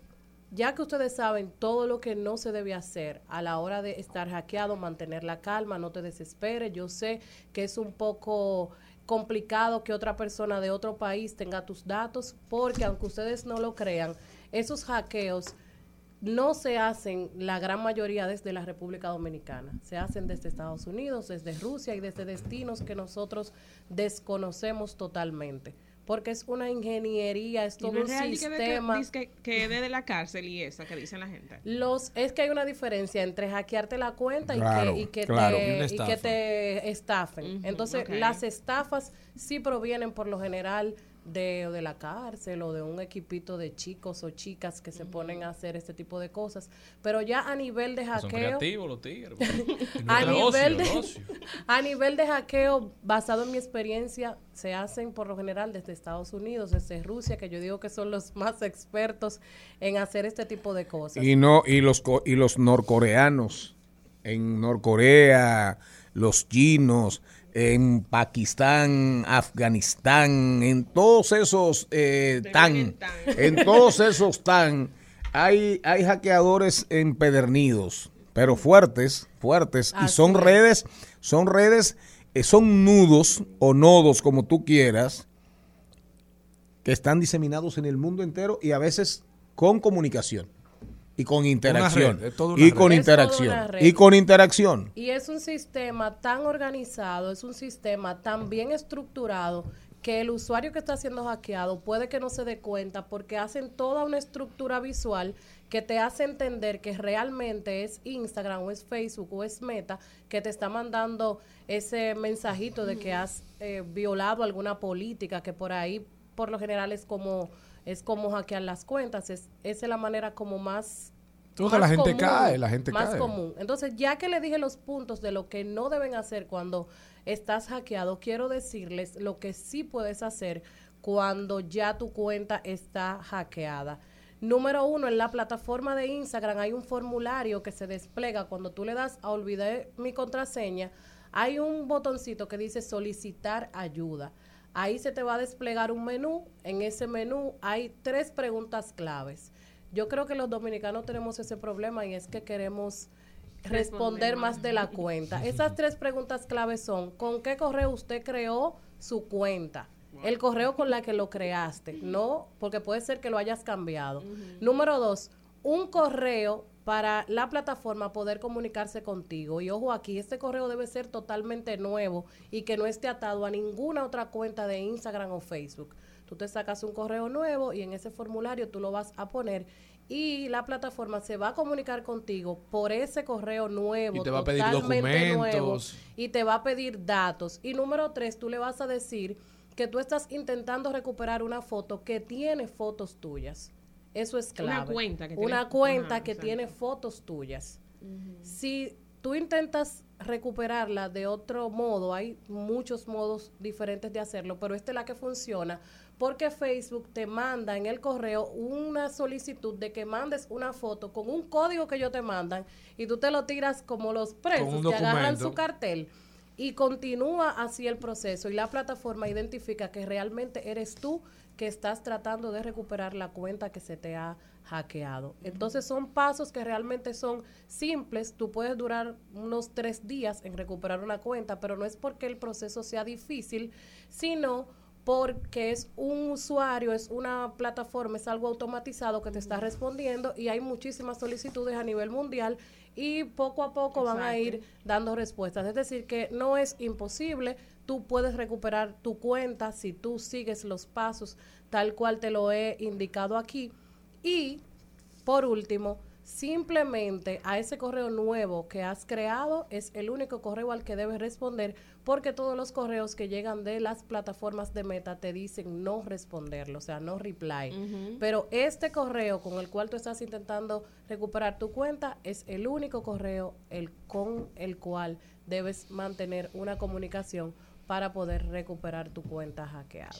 ya que ustedes saben todo lo que no se debe hacer a la hora de estar hackeado, mantener la calma, no te desesperes. Yo sé que es un poco complicado que otra persona de otro país tenga tus datos, porque aunque ustedes no lo crean, esos hackeos no se hacen la gran mayoría desde la República Dominicana, se hacen desde Estados Unidos, desde Rusia y desde destinos que nosotros desconocemos totalmente. Porque es una ingeniería, es Y todo no un es de- sistema. que, que, que desde la cárcel y esa que dicen la gente. Los, es que hay una diferencia entre hackearte la cuenta y Claro, que, y que claro. te, Y y que te estafen. Ujú, Entonces, ok. las estafas sí provienen por lo general de, de la cárcel o de un equipito de chicos o chicas que se ponen a hacer este tipo de cosas. Pero ya a nivel de Son hackeo... creativos los tigres. a, nivel de, Ocio, a nivel de hackeo, basado en mi experiencia, se hacen por lo general desde Estados Unidos, desde Rusia, que yo digo que son los más expertos en hacer este tipo de cosas. Y no y los co- y los norcoreanos en Norcorea, los chinos, en Pakistán, Afganistán, en todos esos eh, tan, en todos esos tan, hay hay hackeadores empedernidos, pero fuertes, fuertes y son es. redes, son redes, eh, son nudos o nodos como tú quieras que están diseminados en el mundo entero y a veces con comunicación y con interacción. Red, y red. con Es interacción. y con interacción. Y es un sistema tan organizado, es un sistema tan bien estructurado que el usuario que está siendo hackeado puede que no se dé cuenta porque hacen toda una estructura visual que te hace entender que realmente es Instagram o es Facebook o es Meta que te está mandando ese mensajito de que has eh, violado alguna política que por ahí por lo general es como es como hackear las cuentas es esa es la manera como más Porque la gente cae, la gente más cae. común. Entonces, ya que le dije los puntos de lo que no deben hacer cuando estás hackeado, quiero decirles lo que sí puedes hacer cuando ya tu cuenta está hackeada. Número uno, en la plataforma de Instagram hay un formulario que se despliega cuando tú le das a olvidar mi contraseña. Hay un botoncito que dice solicitar ayuda. Ahí se te va a desplegar un menú. En ese menú hay tres preguntas claves. Yo creo que los dominicanos tenemos ese problema y es que queremos responder más de la cuenta. Esas tres preguntas claves son, ¿con qué correo usted creó su cuenta? El correo con la que lo creaste, no, porque puede ser que lo hayas cambiado. Número dos, un correo para la plataforma poder comunicarse contigo. Y ojo aquí, este correo debe ser totalmente nuevo y que no esté atado a ninguna otra cuenta de Instagram o Facebook. Tú te sacas un correo nuevo y en ese formulario tú lo vas a poner y la plataforma se va a comunicar contigo por ese correo nuevo. Y te va a pedir totalmente nuevo, y te va a pedir datos. Y número tres, tú le vas a decir que tú estás intentando recuperar una foto que tiene fotos tuyas. Eso es Una clave. cuenta que Una tiene- cuenta Ajá, que tiene fotos tuyas. Si tú intentas recuperarla de otro modo, hay muchos modos diferentes de hacerlo, pero esta es la que funciona porque Facebook te manda en el correo una solicitud de que mandes una foto con un código que ellos te mandan y tú te lo tiras como los presos que agarran su cartel y continúa así el proceso y la plataforma identifica que realmente eres tú que estás tratando de recuperar la cuenta que se te ha hackeado. Entonces son pasos que realmente son simples. Tú puedes durar unos tres días en recuperar una cuenta, pero no es porque el proceso sea difícil, sino porque es un usuario, es una plataforma, es algo automatizado que te está respondiendo y hay muchísimas solicitudes a nivel mundial y poco a poco van a ir dando respuestas. Es decir, que no es imposible, tú puedes recuperar tu cuenta si tú sigues los pasos tal cual te lo he indicado aquí. Y, por último, simplemente a ese correo nuevo que has creado es el único correo al que debes responder porque todos los correos que llegan de las plataformas de meta te dicen no responderlo, o sea, no reply. Pero este correo con el cual tú estás intentando recuperar tu cuenta es el único correo el, con el cual debes mantener una comunicación para poder recuperar tu cuenta hackeada.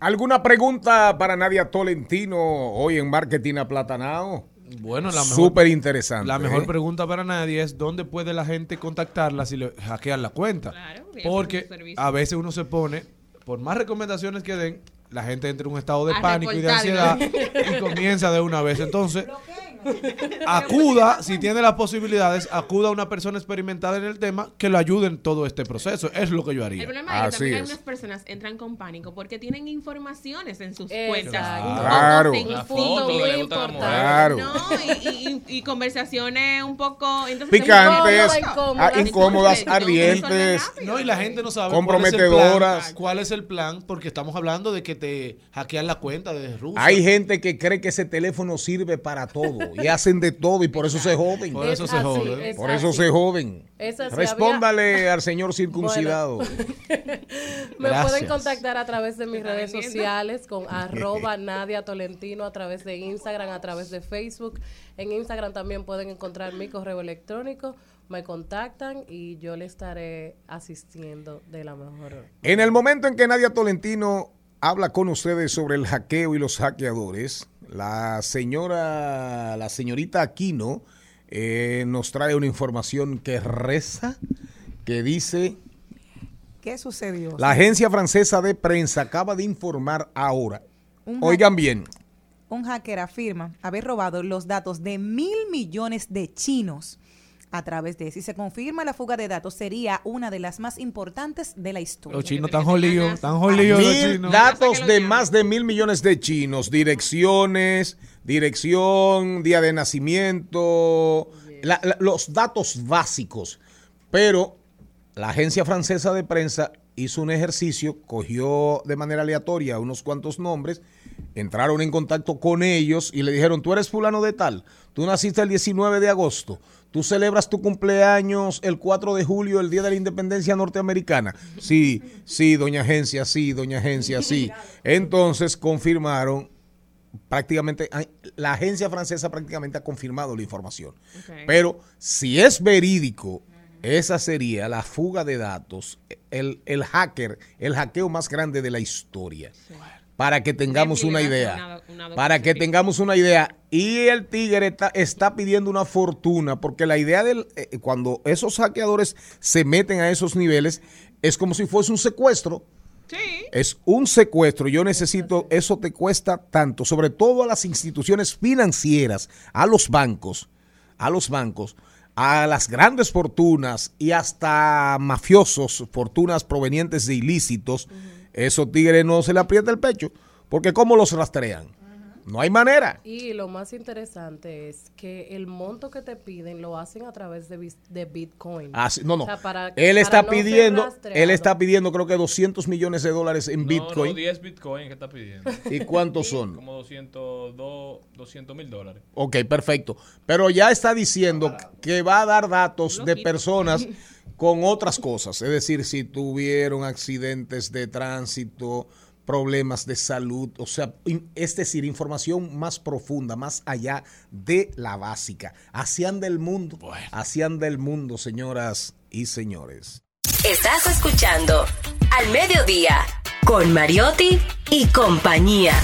¿Alguna pregunta para Nadia Tolentino hoy en Marketing Aplatanao? Bueno, la mejor, Súper interesante. La mejor ¿eh? pregunta para nadie es dónde puede la gente contactarla si le hackean la cuenta. Claro, porque a veces uno se pone, por más recomendaciones que den, la gente entra en un estado de A pánico y de ansiedad y comienza de una vez. Entonces, acuda, si tiene las posibilidades, acuda a una persona experimentada en el tema que lo ayude en todo este proceso. Es lo que yo haría. El problema es que también algunas personas entran con pánico porque tienen informaciones en sus cuentas. Claro. Un poco Una foto, foto, muy le gusta la importante. mujer. Claro. No, y, y- y- y conversaciones un poco entonces, Picantes, incómodas, ah, incómodas, ardientes. No, y la gente no sabe Comprometedoras. Cuál es, el plan, cuál es el plan, porque estamos hablando de que te hackean la cuenta de Rusia. Hay gente que cree que ese teléfono sirve para todo y hacen de todo y por eso se joden. Por eso Es se así, joden. es Por eso así. se joden. Es Respóndale al señor circuncidado. Me Gracias. pueden contactar a través de mis redes sociales con arroba Nadia Tolentino a través de Instagram, a través de Facebook. En Instagram también pueden encontrar mi correo electrónico. Me contactan y yo le estaré asistiendo de la mejor. En el momento en que Nadia Tolentino habla con ustedes sobre el hackeo y los hackeadores, la señora, la señorita Aquino eh, nos trae una información que reza, que dice, ¿Qué sucedió? la agencia francesa de prensa acaba de informar ahora, Un oigan bien, Un hacker afirma haber robado los datos de mil millones de chinos a través de. Si se confirma la fuga de datos, sería una de las más importantes de la historia. Los chinos están jolidos, están jolidos los Mil chinos. datos de más de mil millones de chinos, direcciones, dirección, día de nacimiento, la- la- los datos básicos. Pero la agencia francesa de prensa hizo un ejercicio, cogió de manera aleatoria unos cuantos nombres, entraron en contacto con ellos y le dijeron, tú eres fulano de tal, tú naciste el 19 de agosto, tú celebras tu cumpleaños el 4 de julio, el día de la independencia norteamericana. Sí, sí, doña agencia, sí, doña agencia, sí. Entonces confirmaron prácticamente, la agencia francesa prácticamente ha confirmado la información. Pero si es verídico, esa sería la fuga de datos, el, el hacker, el hackeo más grande de la historia. Para que tengamos una idea. Una- una Para que tengamos una idea. Y el tigre está, está pidiendo una fortuna, porque la idea del, eh, cuando esos hackeadores se meten a esos niveles, es como si fuese un secuestro. Es un secuestro. Yo necesito, eso te cuesta tanto, sobre todo a las instituciones financieras, a los bancos, a los bancos, a las grandes fortunas y hasta mafiosos, fortunas provenientes de ilícitos. Esos tigres no se le aprieta el pecho, porque ¿cómo los rastrean? No hay manera. Y lo más interesante es que el monto que te piden lo hacen a través de, Bitcoin. Ah, sí, no, no. O sea, para- él para está pidiendo, él está pidiendo creo que 200 millones de dólares en No, Bitcoin. no, 10 Bitcoin que está pidiendo. ¿Y cuántos son? Como 200 mil dólares. Ok, perfecto. Pero ya está diciendo que va a dar datos de personas con otras cosas. Es decir, si tuvieron accidentes de tránsito, problemas de salud, o sea, es decir, información más profunda, más allá de la básica. Así anda el mundo. Así anda el mundo, señoras y señores. Estás escuchando Al Mediodía con Mariotti y compañía.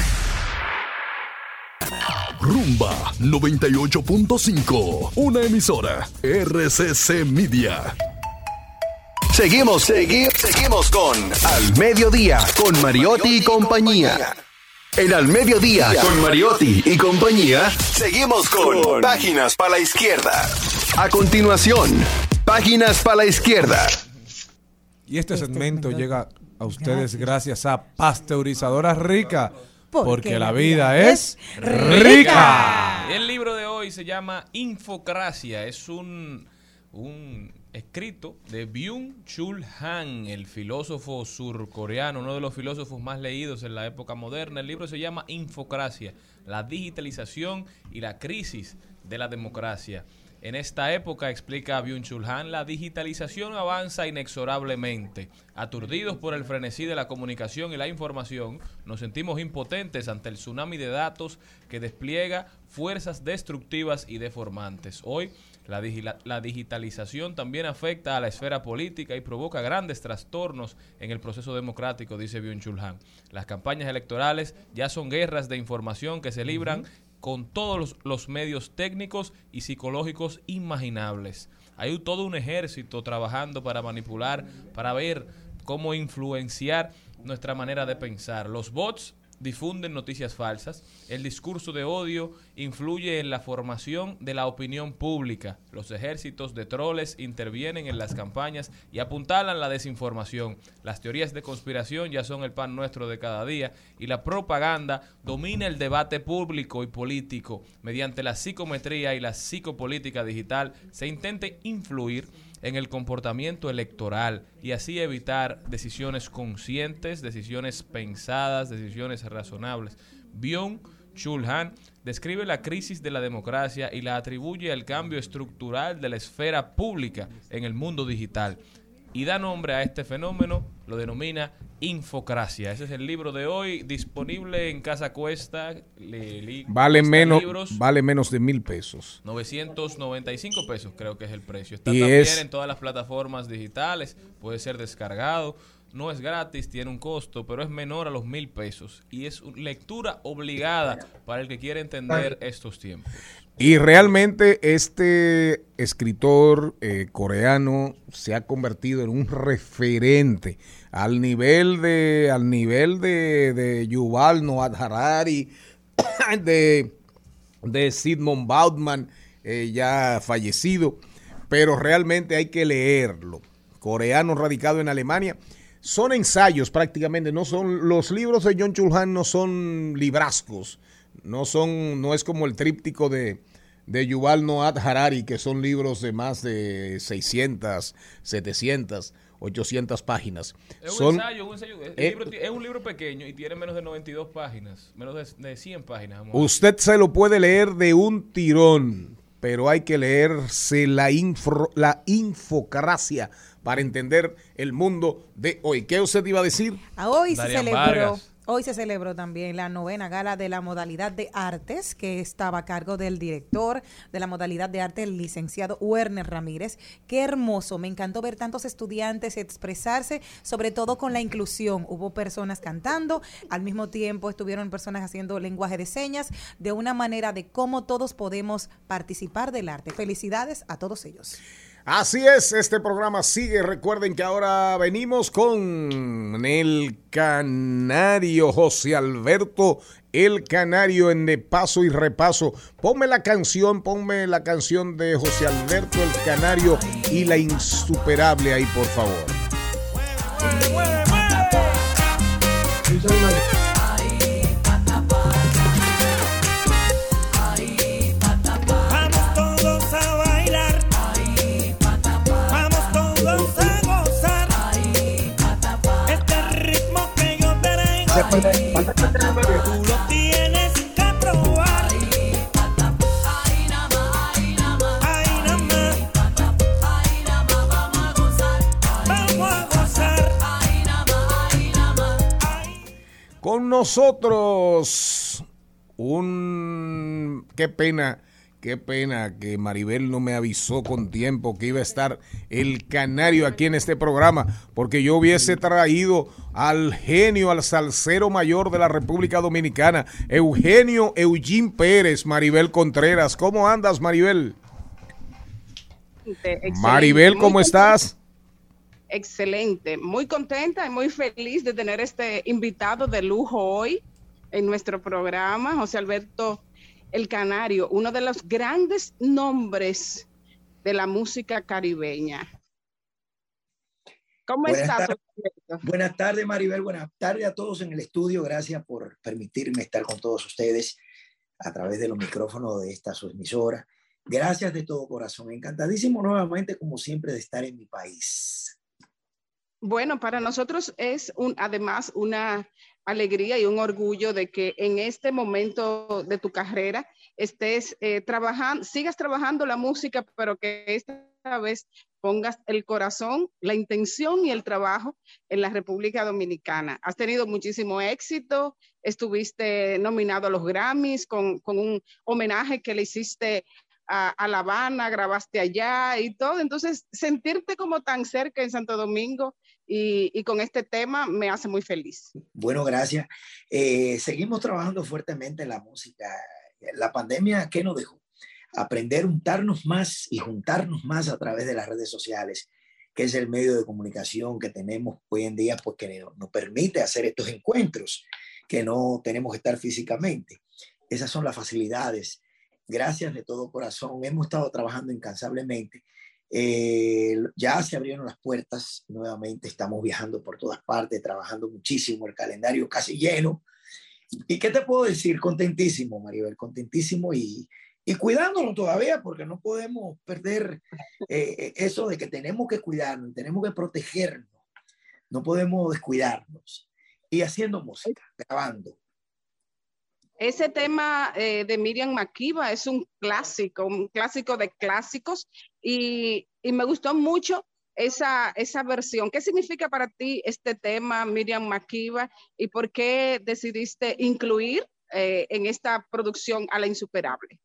Rumba 98.5, una emisora RCC Media. Seguimos, segui- seguimos con Al Mediodía, con Mariotti y compañía. En Al Mediodía, con Mariotti y compañía, seguimos con Páginas para la Izquierda. A continuación, Páginas para la Izquierda. Y este segmento llega a ustedes gracias a Pasteurizadora Rica. Porque, la vida es rica. El libro de hoy se llama Infocracia. Es un, un escrito de Byung-Chul Han, el filósofo surcoreano, uno de los filósofos más leídos en la época moderna. El libro se llama Infocracia, la digitalización y la crisis de la democracia. En esta época, explica Byung-Chul Han, la digitalización avanza inexorablemente. Aturdidos por el frenesí de la comunicación y la información, nos sentimos impotentes ante el tsunami de datos que despliega fuerzas destructivas y deformantes. Hoy, la, la digitalización también afecta a la esfera política y provoca grandes trastornos en el proceso democrático, dice Byung-Chul Han. Las campañas electorales ya son guerras de información que se libran con todos los, los medios técnicos y psicológicos imaginables. Hay todo un ejército trabajando para manipular, para ver cómo influenciar nuestra manera de pensar. Los bots difunden noticias falsas, el discurso de odio influye en la formación de la opinión pública, los ejércitos de troles intervienen en las campañas y apuntalan la desinformación, las teorías de conspiración ya son el pan nuestro de cada día y la propaganda domina el debate público y político. Mediante la psicometría y la psicopolítica digital se intenta influir en el comportamiento electoral y así evitar decisiones conscientes, decisiones pensadas, decisiones razonables. Byung Chul Han describe la crisis de la democracia y la atribuye al cambio estructural de la esfera pública en el mundo digital. Y da nombre a este fenómeno, lo denomina infocracia. Ese es el libro de hoy, disponible en Casa Cuesta. le- li- Vale Cuesta menos, Libros. vale menos de mil pesos. 995 pesos creo que es el precio. Está Y también es- en todas las plataformas digitales, puede ser descargado. No es gratis, tiene un costo, pero es menor a los mil pesos. Y es lectura obligada para el que quiere entender estos tiempos. Y realmente este escritor eh, coreano se ha convertido en un referente al nivel de al nivel de, de Yuval Noah Harari, de, de Sigmund Bauman, eh, ya fallecido, pero realmente hay que leerlo. Coreano radicado en Alemania. Son ensayos prácticamente, no son los libros de John Chulhan no son librascos, no son no es como el tríptico de de Yuval Noah Harari, que son libros de más de 600, 700, 800 páginas. Es un Son- ensayo, un ensayo. El eh, libro es un libro pequeño y tiene menos de 92 páginas, menos de, de 100 páginas. Usted se lo puede leer de un tirón, pero hay que leerse la, infro- la infocracia para entender el mundo de hoy. ¿Qué usted iba a decir? Ah, Hoy se Darían celebró, Vargas. Hoy se celebró también la novena gala de la modalidad de artes, que estaba a cargo del director de la modalidad de arte, el licenciado Werner Ramírez. Qué hermoso, me encantó ver tantos estudiantes expresarse, sobre todo con la inclusión. Hubo personas cantando, al mismo tiempo estuvieron personas haciendo lenguaje de señas, de una manera de cómo todos podemos participar del arte. Felicidades a todos ellos. Así es, este programa sigue. Recuerden que ahora venimos con el canario José Alberto, el canario en de paso y repaso. Ponme la canción, ponme la canción de José Alberto, el canario y la insuperable ahí, por favor. Tienes que. Ahí nada más. Vamos a gozar. Con nosotros, un... Qué pena, qué pena que Maribel no me avisó con tiempo que iba a estar el canario aquí en este programa, porque yo hubiese traído al genio, al salsero mayor de la República Dominicana, Eugenio Eugene Pérez, Maribel Contreras. ¿Cómo andas, Maribel? Excelente, Maribel, ¿cómo estás? Excelente, muy contenta y muy feliz de tener este invitado de lujo hoy en nuestro programa, José Alberto El Canario, uno de los grandes nombres de la música caribeña. ¿Cómo Buenas estás? Alberto? Buenas tardes, Maribel. Buenas tardes a todos en el estudio. Gracias por permitirme estar con todos ustedes a través de los micrófonos de esta su emisora. Gracias de todo corazón. Encantadísimo nuevamente, como siempre, de estar en mi país. Bueno, para nosotros es un, además una alegría y un orgullo de que en este momento de tu carrera estés eh, trabajando, sigas trabajando la música, pero que esta vez pongas el corazón, la intención y el trabajo en la República Dominicana. Has tenido muchísimo éxito, estuviste nominado a los Grammys con, con un homenaje que le hiciste a, a La Habana, grabaste allá y todo. Entonces, sentirte como tan cerca en Santo Domingo y, con este tema me hace muy feliz. Bueno, gracias. Eh, seguimos trabajando fuertemente en la música. La pandemia, ¿qué nos dejó? Aprender a juntarnos más y juntarnos más a través de las redes sociales, que es el medio de comunicación que tenemos hoy en día, pues que nos, nos permite hacer estos encuentros que no tenemos que estar físicamente. Esas son las facilidades. Gracias de todo corazón. Hemos estado trabajando incansablemente. Eh, ya se abrieron las puertas nuevamente, estamos viajando por todas partes, trabajando muchísimo, el calendario casi lleno. ¿Y qué te puedo decir? Contentísimo, Maribel, contentísimo y, y cuidándonos todavía, porque no podemos perder eh, eso de que tenemos que cuidarnos, tenemos que protegernos, no podemos descuidarnos. Y haciendo música, grabando. Ese tema eh, de Miriam Makiba es un clásico, un clásico de clásicos y, y me gustó mucho esa, esa versión. ¿Qué significa para ti este tema, Miriam Makiba, y por qué decidiste incluir eh, en esta producción a la insuperable?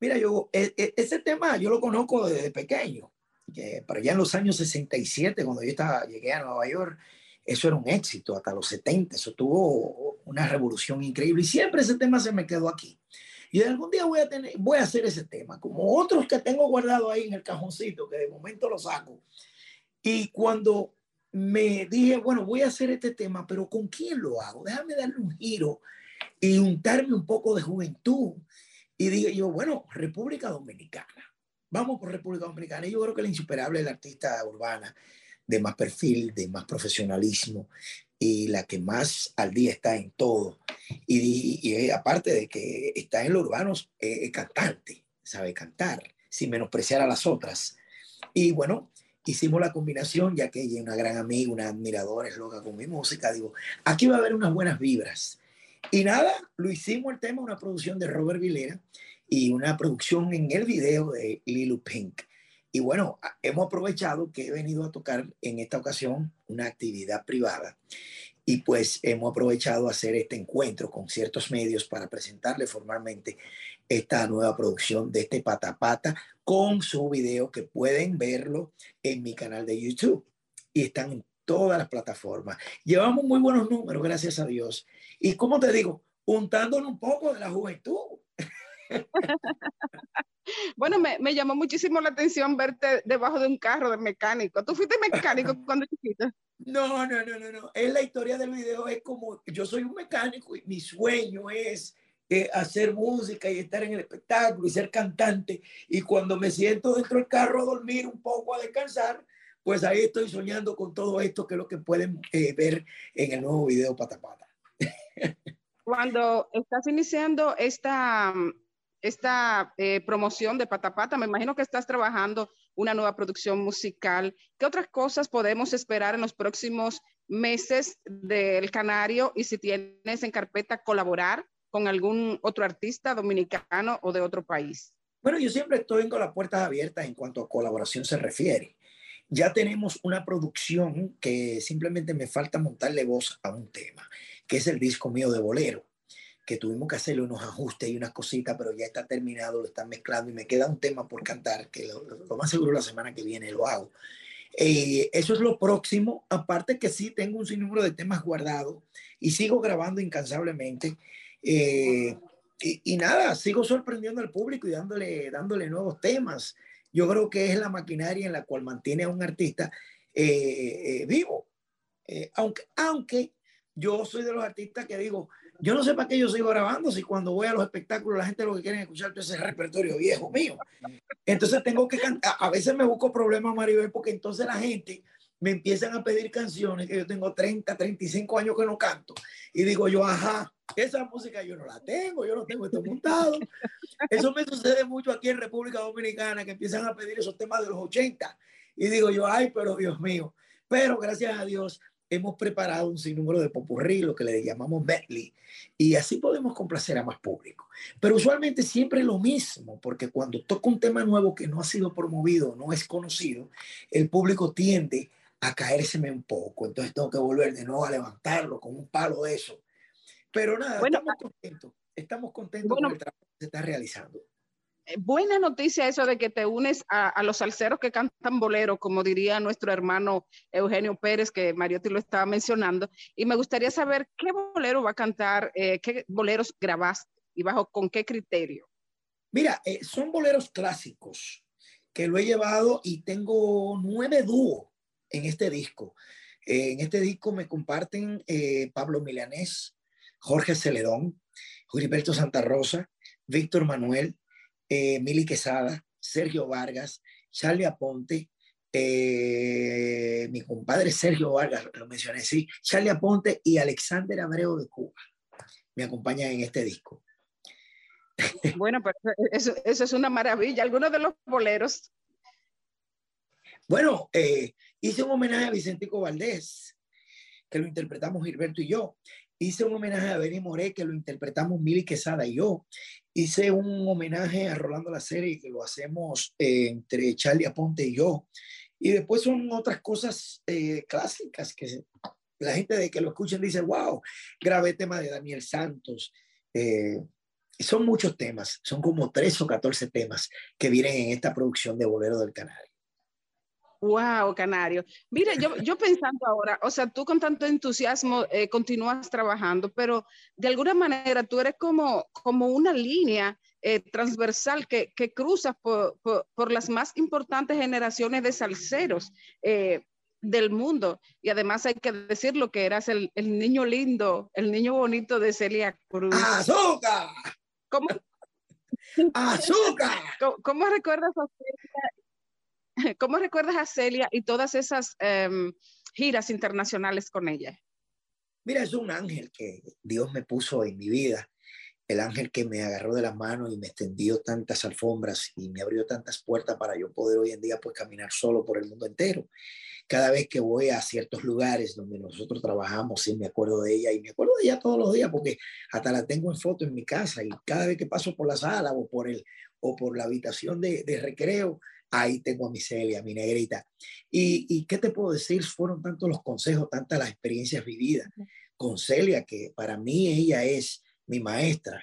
Mira, yo, e- e- ese tema yo lo conozco desde pequeño, que para allá en los años 67, cuando yo estaba, llegué a Nueva York, eso era un éxito, hasta los 70, eso tuvo una revolución increíble y siempre ese tema se me quedó aquí. Y algún día voy a, tener, voy a hacer ese tema, como otros que tengo guardado ahí en el cajoncito, que de momento lo saco. Y cuando me dije, bueno, voy a hacer este tema, pero ¿con quién lo hago? Déjame darle un giro y untarme un poco de juventud. Y digo yo, bueno, República Dominicana. Vamos por República Dominicana. Y yo creo que la insuperable es la artista urbana de más perfil, de más profesionalismo y la que más al día está en todo. Y, y aparte de que está en lo urbano, eh, es cantante, sabe cantar, sin menospreciar a las otras. Y bueno, hicimos la combinación, ya que ella es una gran amiga, una admiradora, es loca con mi música. Digo, aquí va a haber unas buenas vibras. Y nada, lo hicimos el tema, una producción de Robert Vilera y una producción en el video de Lilu Pink. Y bueno, hemos aprovechado que he venido a tocar en esta ocasión una actividad privada. y pues hemos aprovechado hacer este encuentro con ciertos medios para presentarle formalmente esta nueva producción de este Patapata con su video que pueden verlo en mi canal de YouTube y están en todas las plataformas. Llevamos muy buenos números, gracias a Dios. Y como te digo, untándonos un poco de la juventud. Bueno, me, me llamó muchísimo la atención verte debajo de un carro de mecánico. ¿Tú fuiste mecánico cuando chiquito? No, no, no, no, no. Es la historia del video, es como yo soy un mecánico y mi sueño es eh, hacer música y estar en el espectáculo y ser cantante. Y cuando me siento dentro del carro a dormir un poco, a descansar, pues ahí estoy soñando con todo esto que es lo que pueden eh, ver en el nuevo video Patapata. Cuando estás iniciando esta, esta eh, promoción de Patapata, me imagino que estás trabajando una nueva producción musical. ¿Qué otras cosas podemos esperar en los próximos meses del Canario y si tienes en carpeta colaborar con algún otro artista dominicano o de otro país? Bueno, yo siempre estoy con las puertas abiertas en cuanto a colaboración se refiere. Ya tenemos una producción que simplemente me falta montarle voz a un tema, que es el disco mío de bolero, que tuvimos que hacerle unos ajustes y unas cositas, pero ya está terminado, lo están mezclando y me queda un tema por cantar, que lo, lo más seguro la semana que viene lo hago. Eh, eso es lo próximo, aparte que sí tengo un sinnúmero de temas guardados y sigo grabando incansablemente. Eh, y, y, nada, sigo sorprendiendo al público y dándole, dándole nuevos temas. Yo creo que es la maquinaria en la cual mantiene a un artista eh, vivo. aunque, aunque yo soy de los artistas que digo, yo no sé para qué yo sigo grabando si cuando voy a los espectáculos la gente lo que quiere escuchar es ese repertorio viejo mío. Entonces tengo que cantar. A veces me busco problemas, Maribel, porque entonces la gente me empiezan a pedir canciones que yo tengo 30, 35 años que no canto. Y digo yo, ajá, esa música yo no la tengo, yo no tengo esto montado. Eso me sucede mucho aquí en República Dominicana, que empiezan a pedir esos temas de los 80. Y digo yo, ay, pero Dios mío. Pero gracias a Dios, hemos preparado un sinnúmero de popurrí, lo que le llamamos medley, y así podemos complacer a más público. Pero usualmente siempre lo mismo, porque cuando toca un tema nuevo que no ha sido promovido, no es conocido, el público tiende a caérseme un poco, entonces tengo que volver de nuevo a levantarlo con un palo de eso. Pero nada, estamos contentos, estamos contentos con el trabajo que se está realizando buena noticia eso de que te unes a, los salseros que cantan bolero, como diría nuestro hermano Eugenio Pérez, que Mariotti lo estaba mencionando. Y me gustaría saber qué bolero va a cantar, eh, qué boleros grabaste y bajo con qué criterio. Mira, eh, son boleros clásicos que lo he llevado y tengo nueve dúos en este disco. Eh, en este disco me comparten Pablo Milanés, Jorge Celedón, Gilberto Santa Rosa, Víctor Manuel, eh, Mili Quesada, Sergio Vargas, Charlie Aponte, eh, mi compadre Sergio Vargas, lo mencioné, sí, Charlie Aponte y Alexander Abreu de Cuba me acompañan en este disco. Bueno, pero eso, eso es una maravilla. ¿Algunos de los boleros? Bueno, eh, hice un homenaje a Vicentico Valdés, que lo interpretamos Gilberto y yo. Hice un homenaje a Benny Moré, que lo interpretamos Mili Quesada y yo. Hice un homenaje a Rolando la Serie, que lo hacemos eh, entre Charlie Aponte y yo. Y después son otras cosas eh, clásicas que la gente de que lo escuchen dice, wow, grabé tema de Daniel Santos. Eh, son muchos temas, son como 3 o 14 temas que vienen en esta producción de Bolero del Canario. Wow, Canario. Mira, yo, yo pensando ahora, o sea, tú con tanto entusiasmo eh, continúas trabajando, pero de alguna manera tú eres como, como una línea eh, transversal que, que cruza por, por, por, las más importantes generaciones de salseros eh, del mundo. Y además hay que decirlo que eras el, el niño lindo, el niño bonito de Celia Cruz. ¡Azúcar! ¿Cómo? ¡Azúcar! ¿Cómo, cómo recuerdas a Celia ¿Cómo recuerdas a Celia y todas esas um, giras internacionales con ella? Mira, es un ángel que Dios me puso en mi vida, el ángel que me agarró de las manos y me extendió tantas alfombras y me abrió tantas puertas para yo poder hoy en día pues caminar solo por el mundo entero. Cada vez que voy a ciertos lugares donde nosotros trabajamos, sí me acuerdo de ella y me acuerdo de ella todos los días porque hasta la tengo en foto en mi casa y cada vez que paso por la sala o por el o por la habitación de recreo, Ahí tengo a mi Celia, a mi negrita. Y, y qué te puedo decir, fueron tantos los consejos, tantas las experiencias vividas con Celia, que para mí ella es mi maestra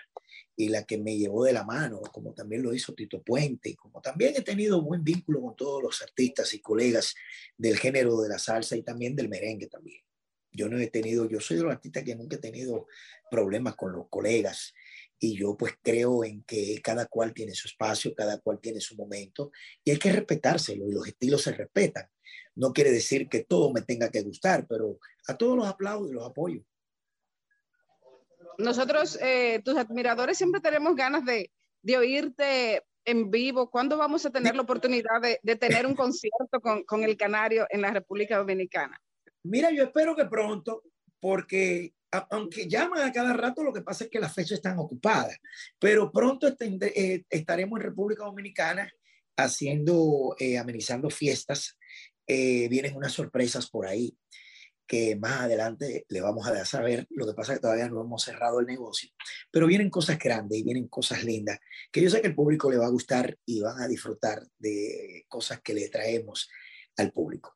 y la que me llevó de la mano, como también lo hizo Tito Puente, y como también he tenido buen vínculo con todos los artistas y colegas del género de la salsa y también del merengue también. Yo no he tenido, yo soy de los artistas que nunca he tenido problemas con los colegas y yo pues creo en que cada cual tiene su espacio, cada cual tiene su momento y hay que respetárselo y los estilos se respetan. No quiere decir que todo me tenga que gustar, pero a todos los aplaudo y los apoyo. Nosotros, eh, tus admiradores, siempre tenemos ganas de, de oírte en vivo. ¿Cuándo vamos a tener la oportunidad de, de tener un concierto con, con el Canario en la República Dominicana? Mira, yo espero que pronto, porque aunque llaman a cada rato, lo que pasa es que las fechas están ocupadas, pero pronto estende- eh, estaremos en República Dominicana haciendo, eh, amenizando fiestas. Eh, vienen unas sorpresas por ahí que más adelante le vamos a dar saber. Lo que pasa es que todavía no hemos cerrado el negocio, pero vienen cosas grandes y vienen cosas lindas que yo sé que el público le va a gustar y van a disfrutar de cosas que le traemos al público.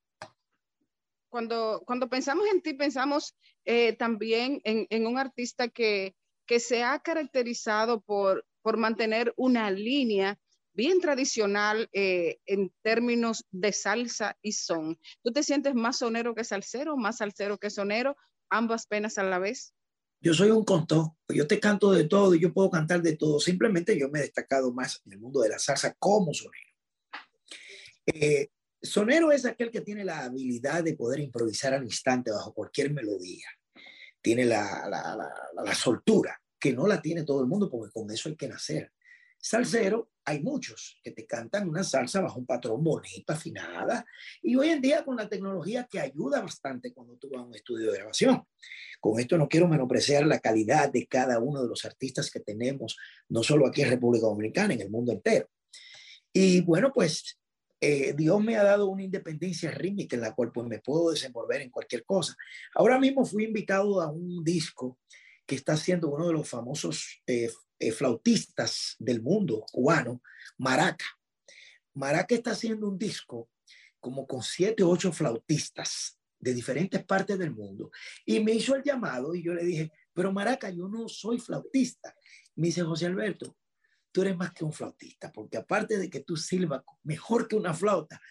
Cuando, cuando pensamos en ti, pensamos eh, también en, en un artista que, que se ha caracterizado por, por mantener una línea bien tradicional eh, en términos de salsa y son. ¿Tú te sientes más sonero que salsero, más salsero que sonero, ambas penas a la vez? Yo soy un contón, yo te canto de todo yo puedo cantar de todo. Simplemente yo me he destacado más en el mundo de la salsa como sonero. Eh, sonero es aquel que tiene la habilidad de poder improvisar al instante bajo cualquier melodía. Tiene la, soltura, que no la tiene todo el mundo, porque con eso hay que nacer. Salsero, hay muchos que te cantan una salsa bajo un patrón bonito, afinada, y hoy en día con la tecnología que ayuda bastante cuando tú vas a un estudio de grabación. Con esto no quiero menospreciar la calidad de cada uno de los artistas que tenemos, no solo aquí en República Dominicana, en el mundo entero. Y bueno, pues eh, Dios me ha dado una independencia rítmica en la cual pues me puedo desenvolver en cualquier cosa. Ahora mismo fui invitado a un disco que está haciendo uno de los famosos eh, eh, flautistas del mundo cubano, Maraca. Maraca está haciendo un disco como con siete o ocho flautistas de diferentes partes del mundo y me hizo el llamado y yo le dije, pero Maraca, yo no soy flautista. Me dice José Alberto, tú eres más que un flautista, porque aparte de que tú silbas mejor que una flauta,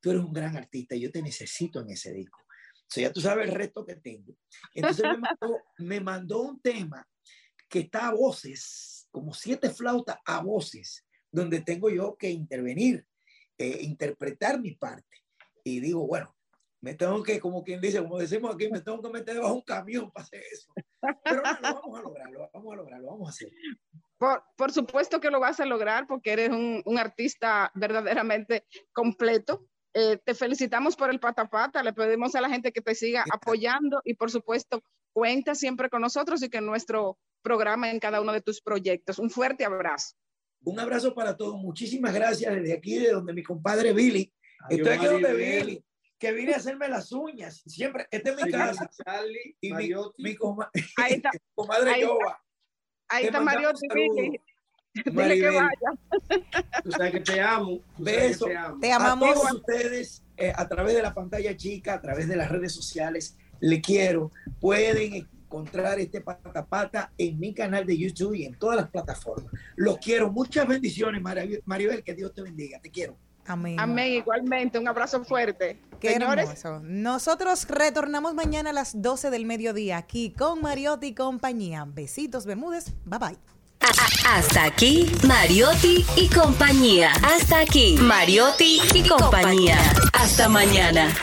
tú eres un gran artista y yo te necesito en ese disco. O sea, ya tú sabes el reto que tengo. Entonces me mandó, me mandó un tema que está a voces, como siete flautas a voces, donde tengo yo que intervenir, eh, interpretar mi parte. Y digo, bueno, me tengo que, como quien dice, como decimos aquí, me tengo que meter debajo de un camión para hacer eso. Pero no, lo vamos a lograr, lo vamos a lograr, lo vamos a hacer. Por, por supuesto que lo vas a lograr porque eres un, un artista verdaderamente completo. Eh, te felicitamos por el patapata, le pedimos a la gente que te siga apoyando y por supuesto cuenta siempre con nosotros y que nuestro programa en cada uno de tus proyectos. Un fuerte abrazo. Un abrazo para todos. Muchísimas gracias desde aquí, de donde mi compadre Billy. Adiós, Estoy aquí donde Maribel. Billy, que vine a hacerme las uñas. Siempre, esta es mi casa. Charlie, y mi, mi coma- Ahí está. comadre Ahí está. Yoba. Ahí Te está saludos. Dile, que vaya. Tú sabes que te amo. Beso te amo. Te a amamos. todos ustedes eh, a través de la pantalla chica, a través de las redes sociales. Le quiero. Pueden encontrar este patapata en mi canal de YouTube y en todas las plataformas. Los quiero. Muchas bendiciones, Maribel. Maribel, que Dios te bendiga. Te quiero. Amén. Amén, igualmente. Un abrazo fuerte. Qué Señores, hermoso. Nosotros retornamos mañana a las 12 del mediodía aquí con Mariotti y compañía. Besitos, Bermúdez. Bye bye. Hasta aquí, Mariotti y compañía. Hasta aquí, Mariotti y compañía. Hasta mañana.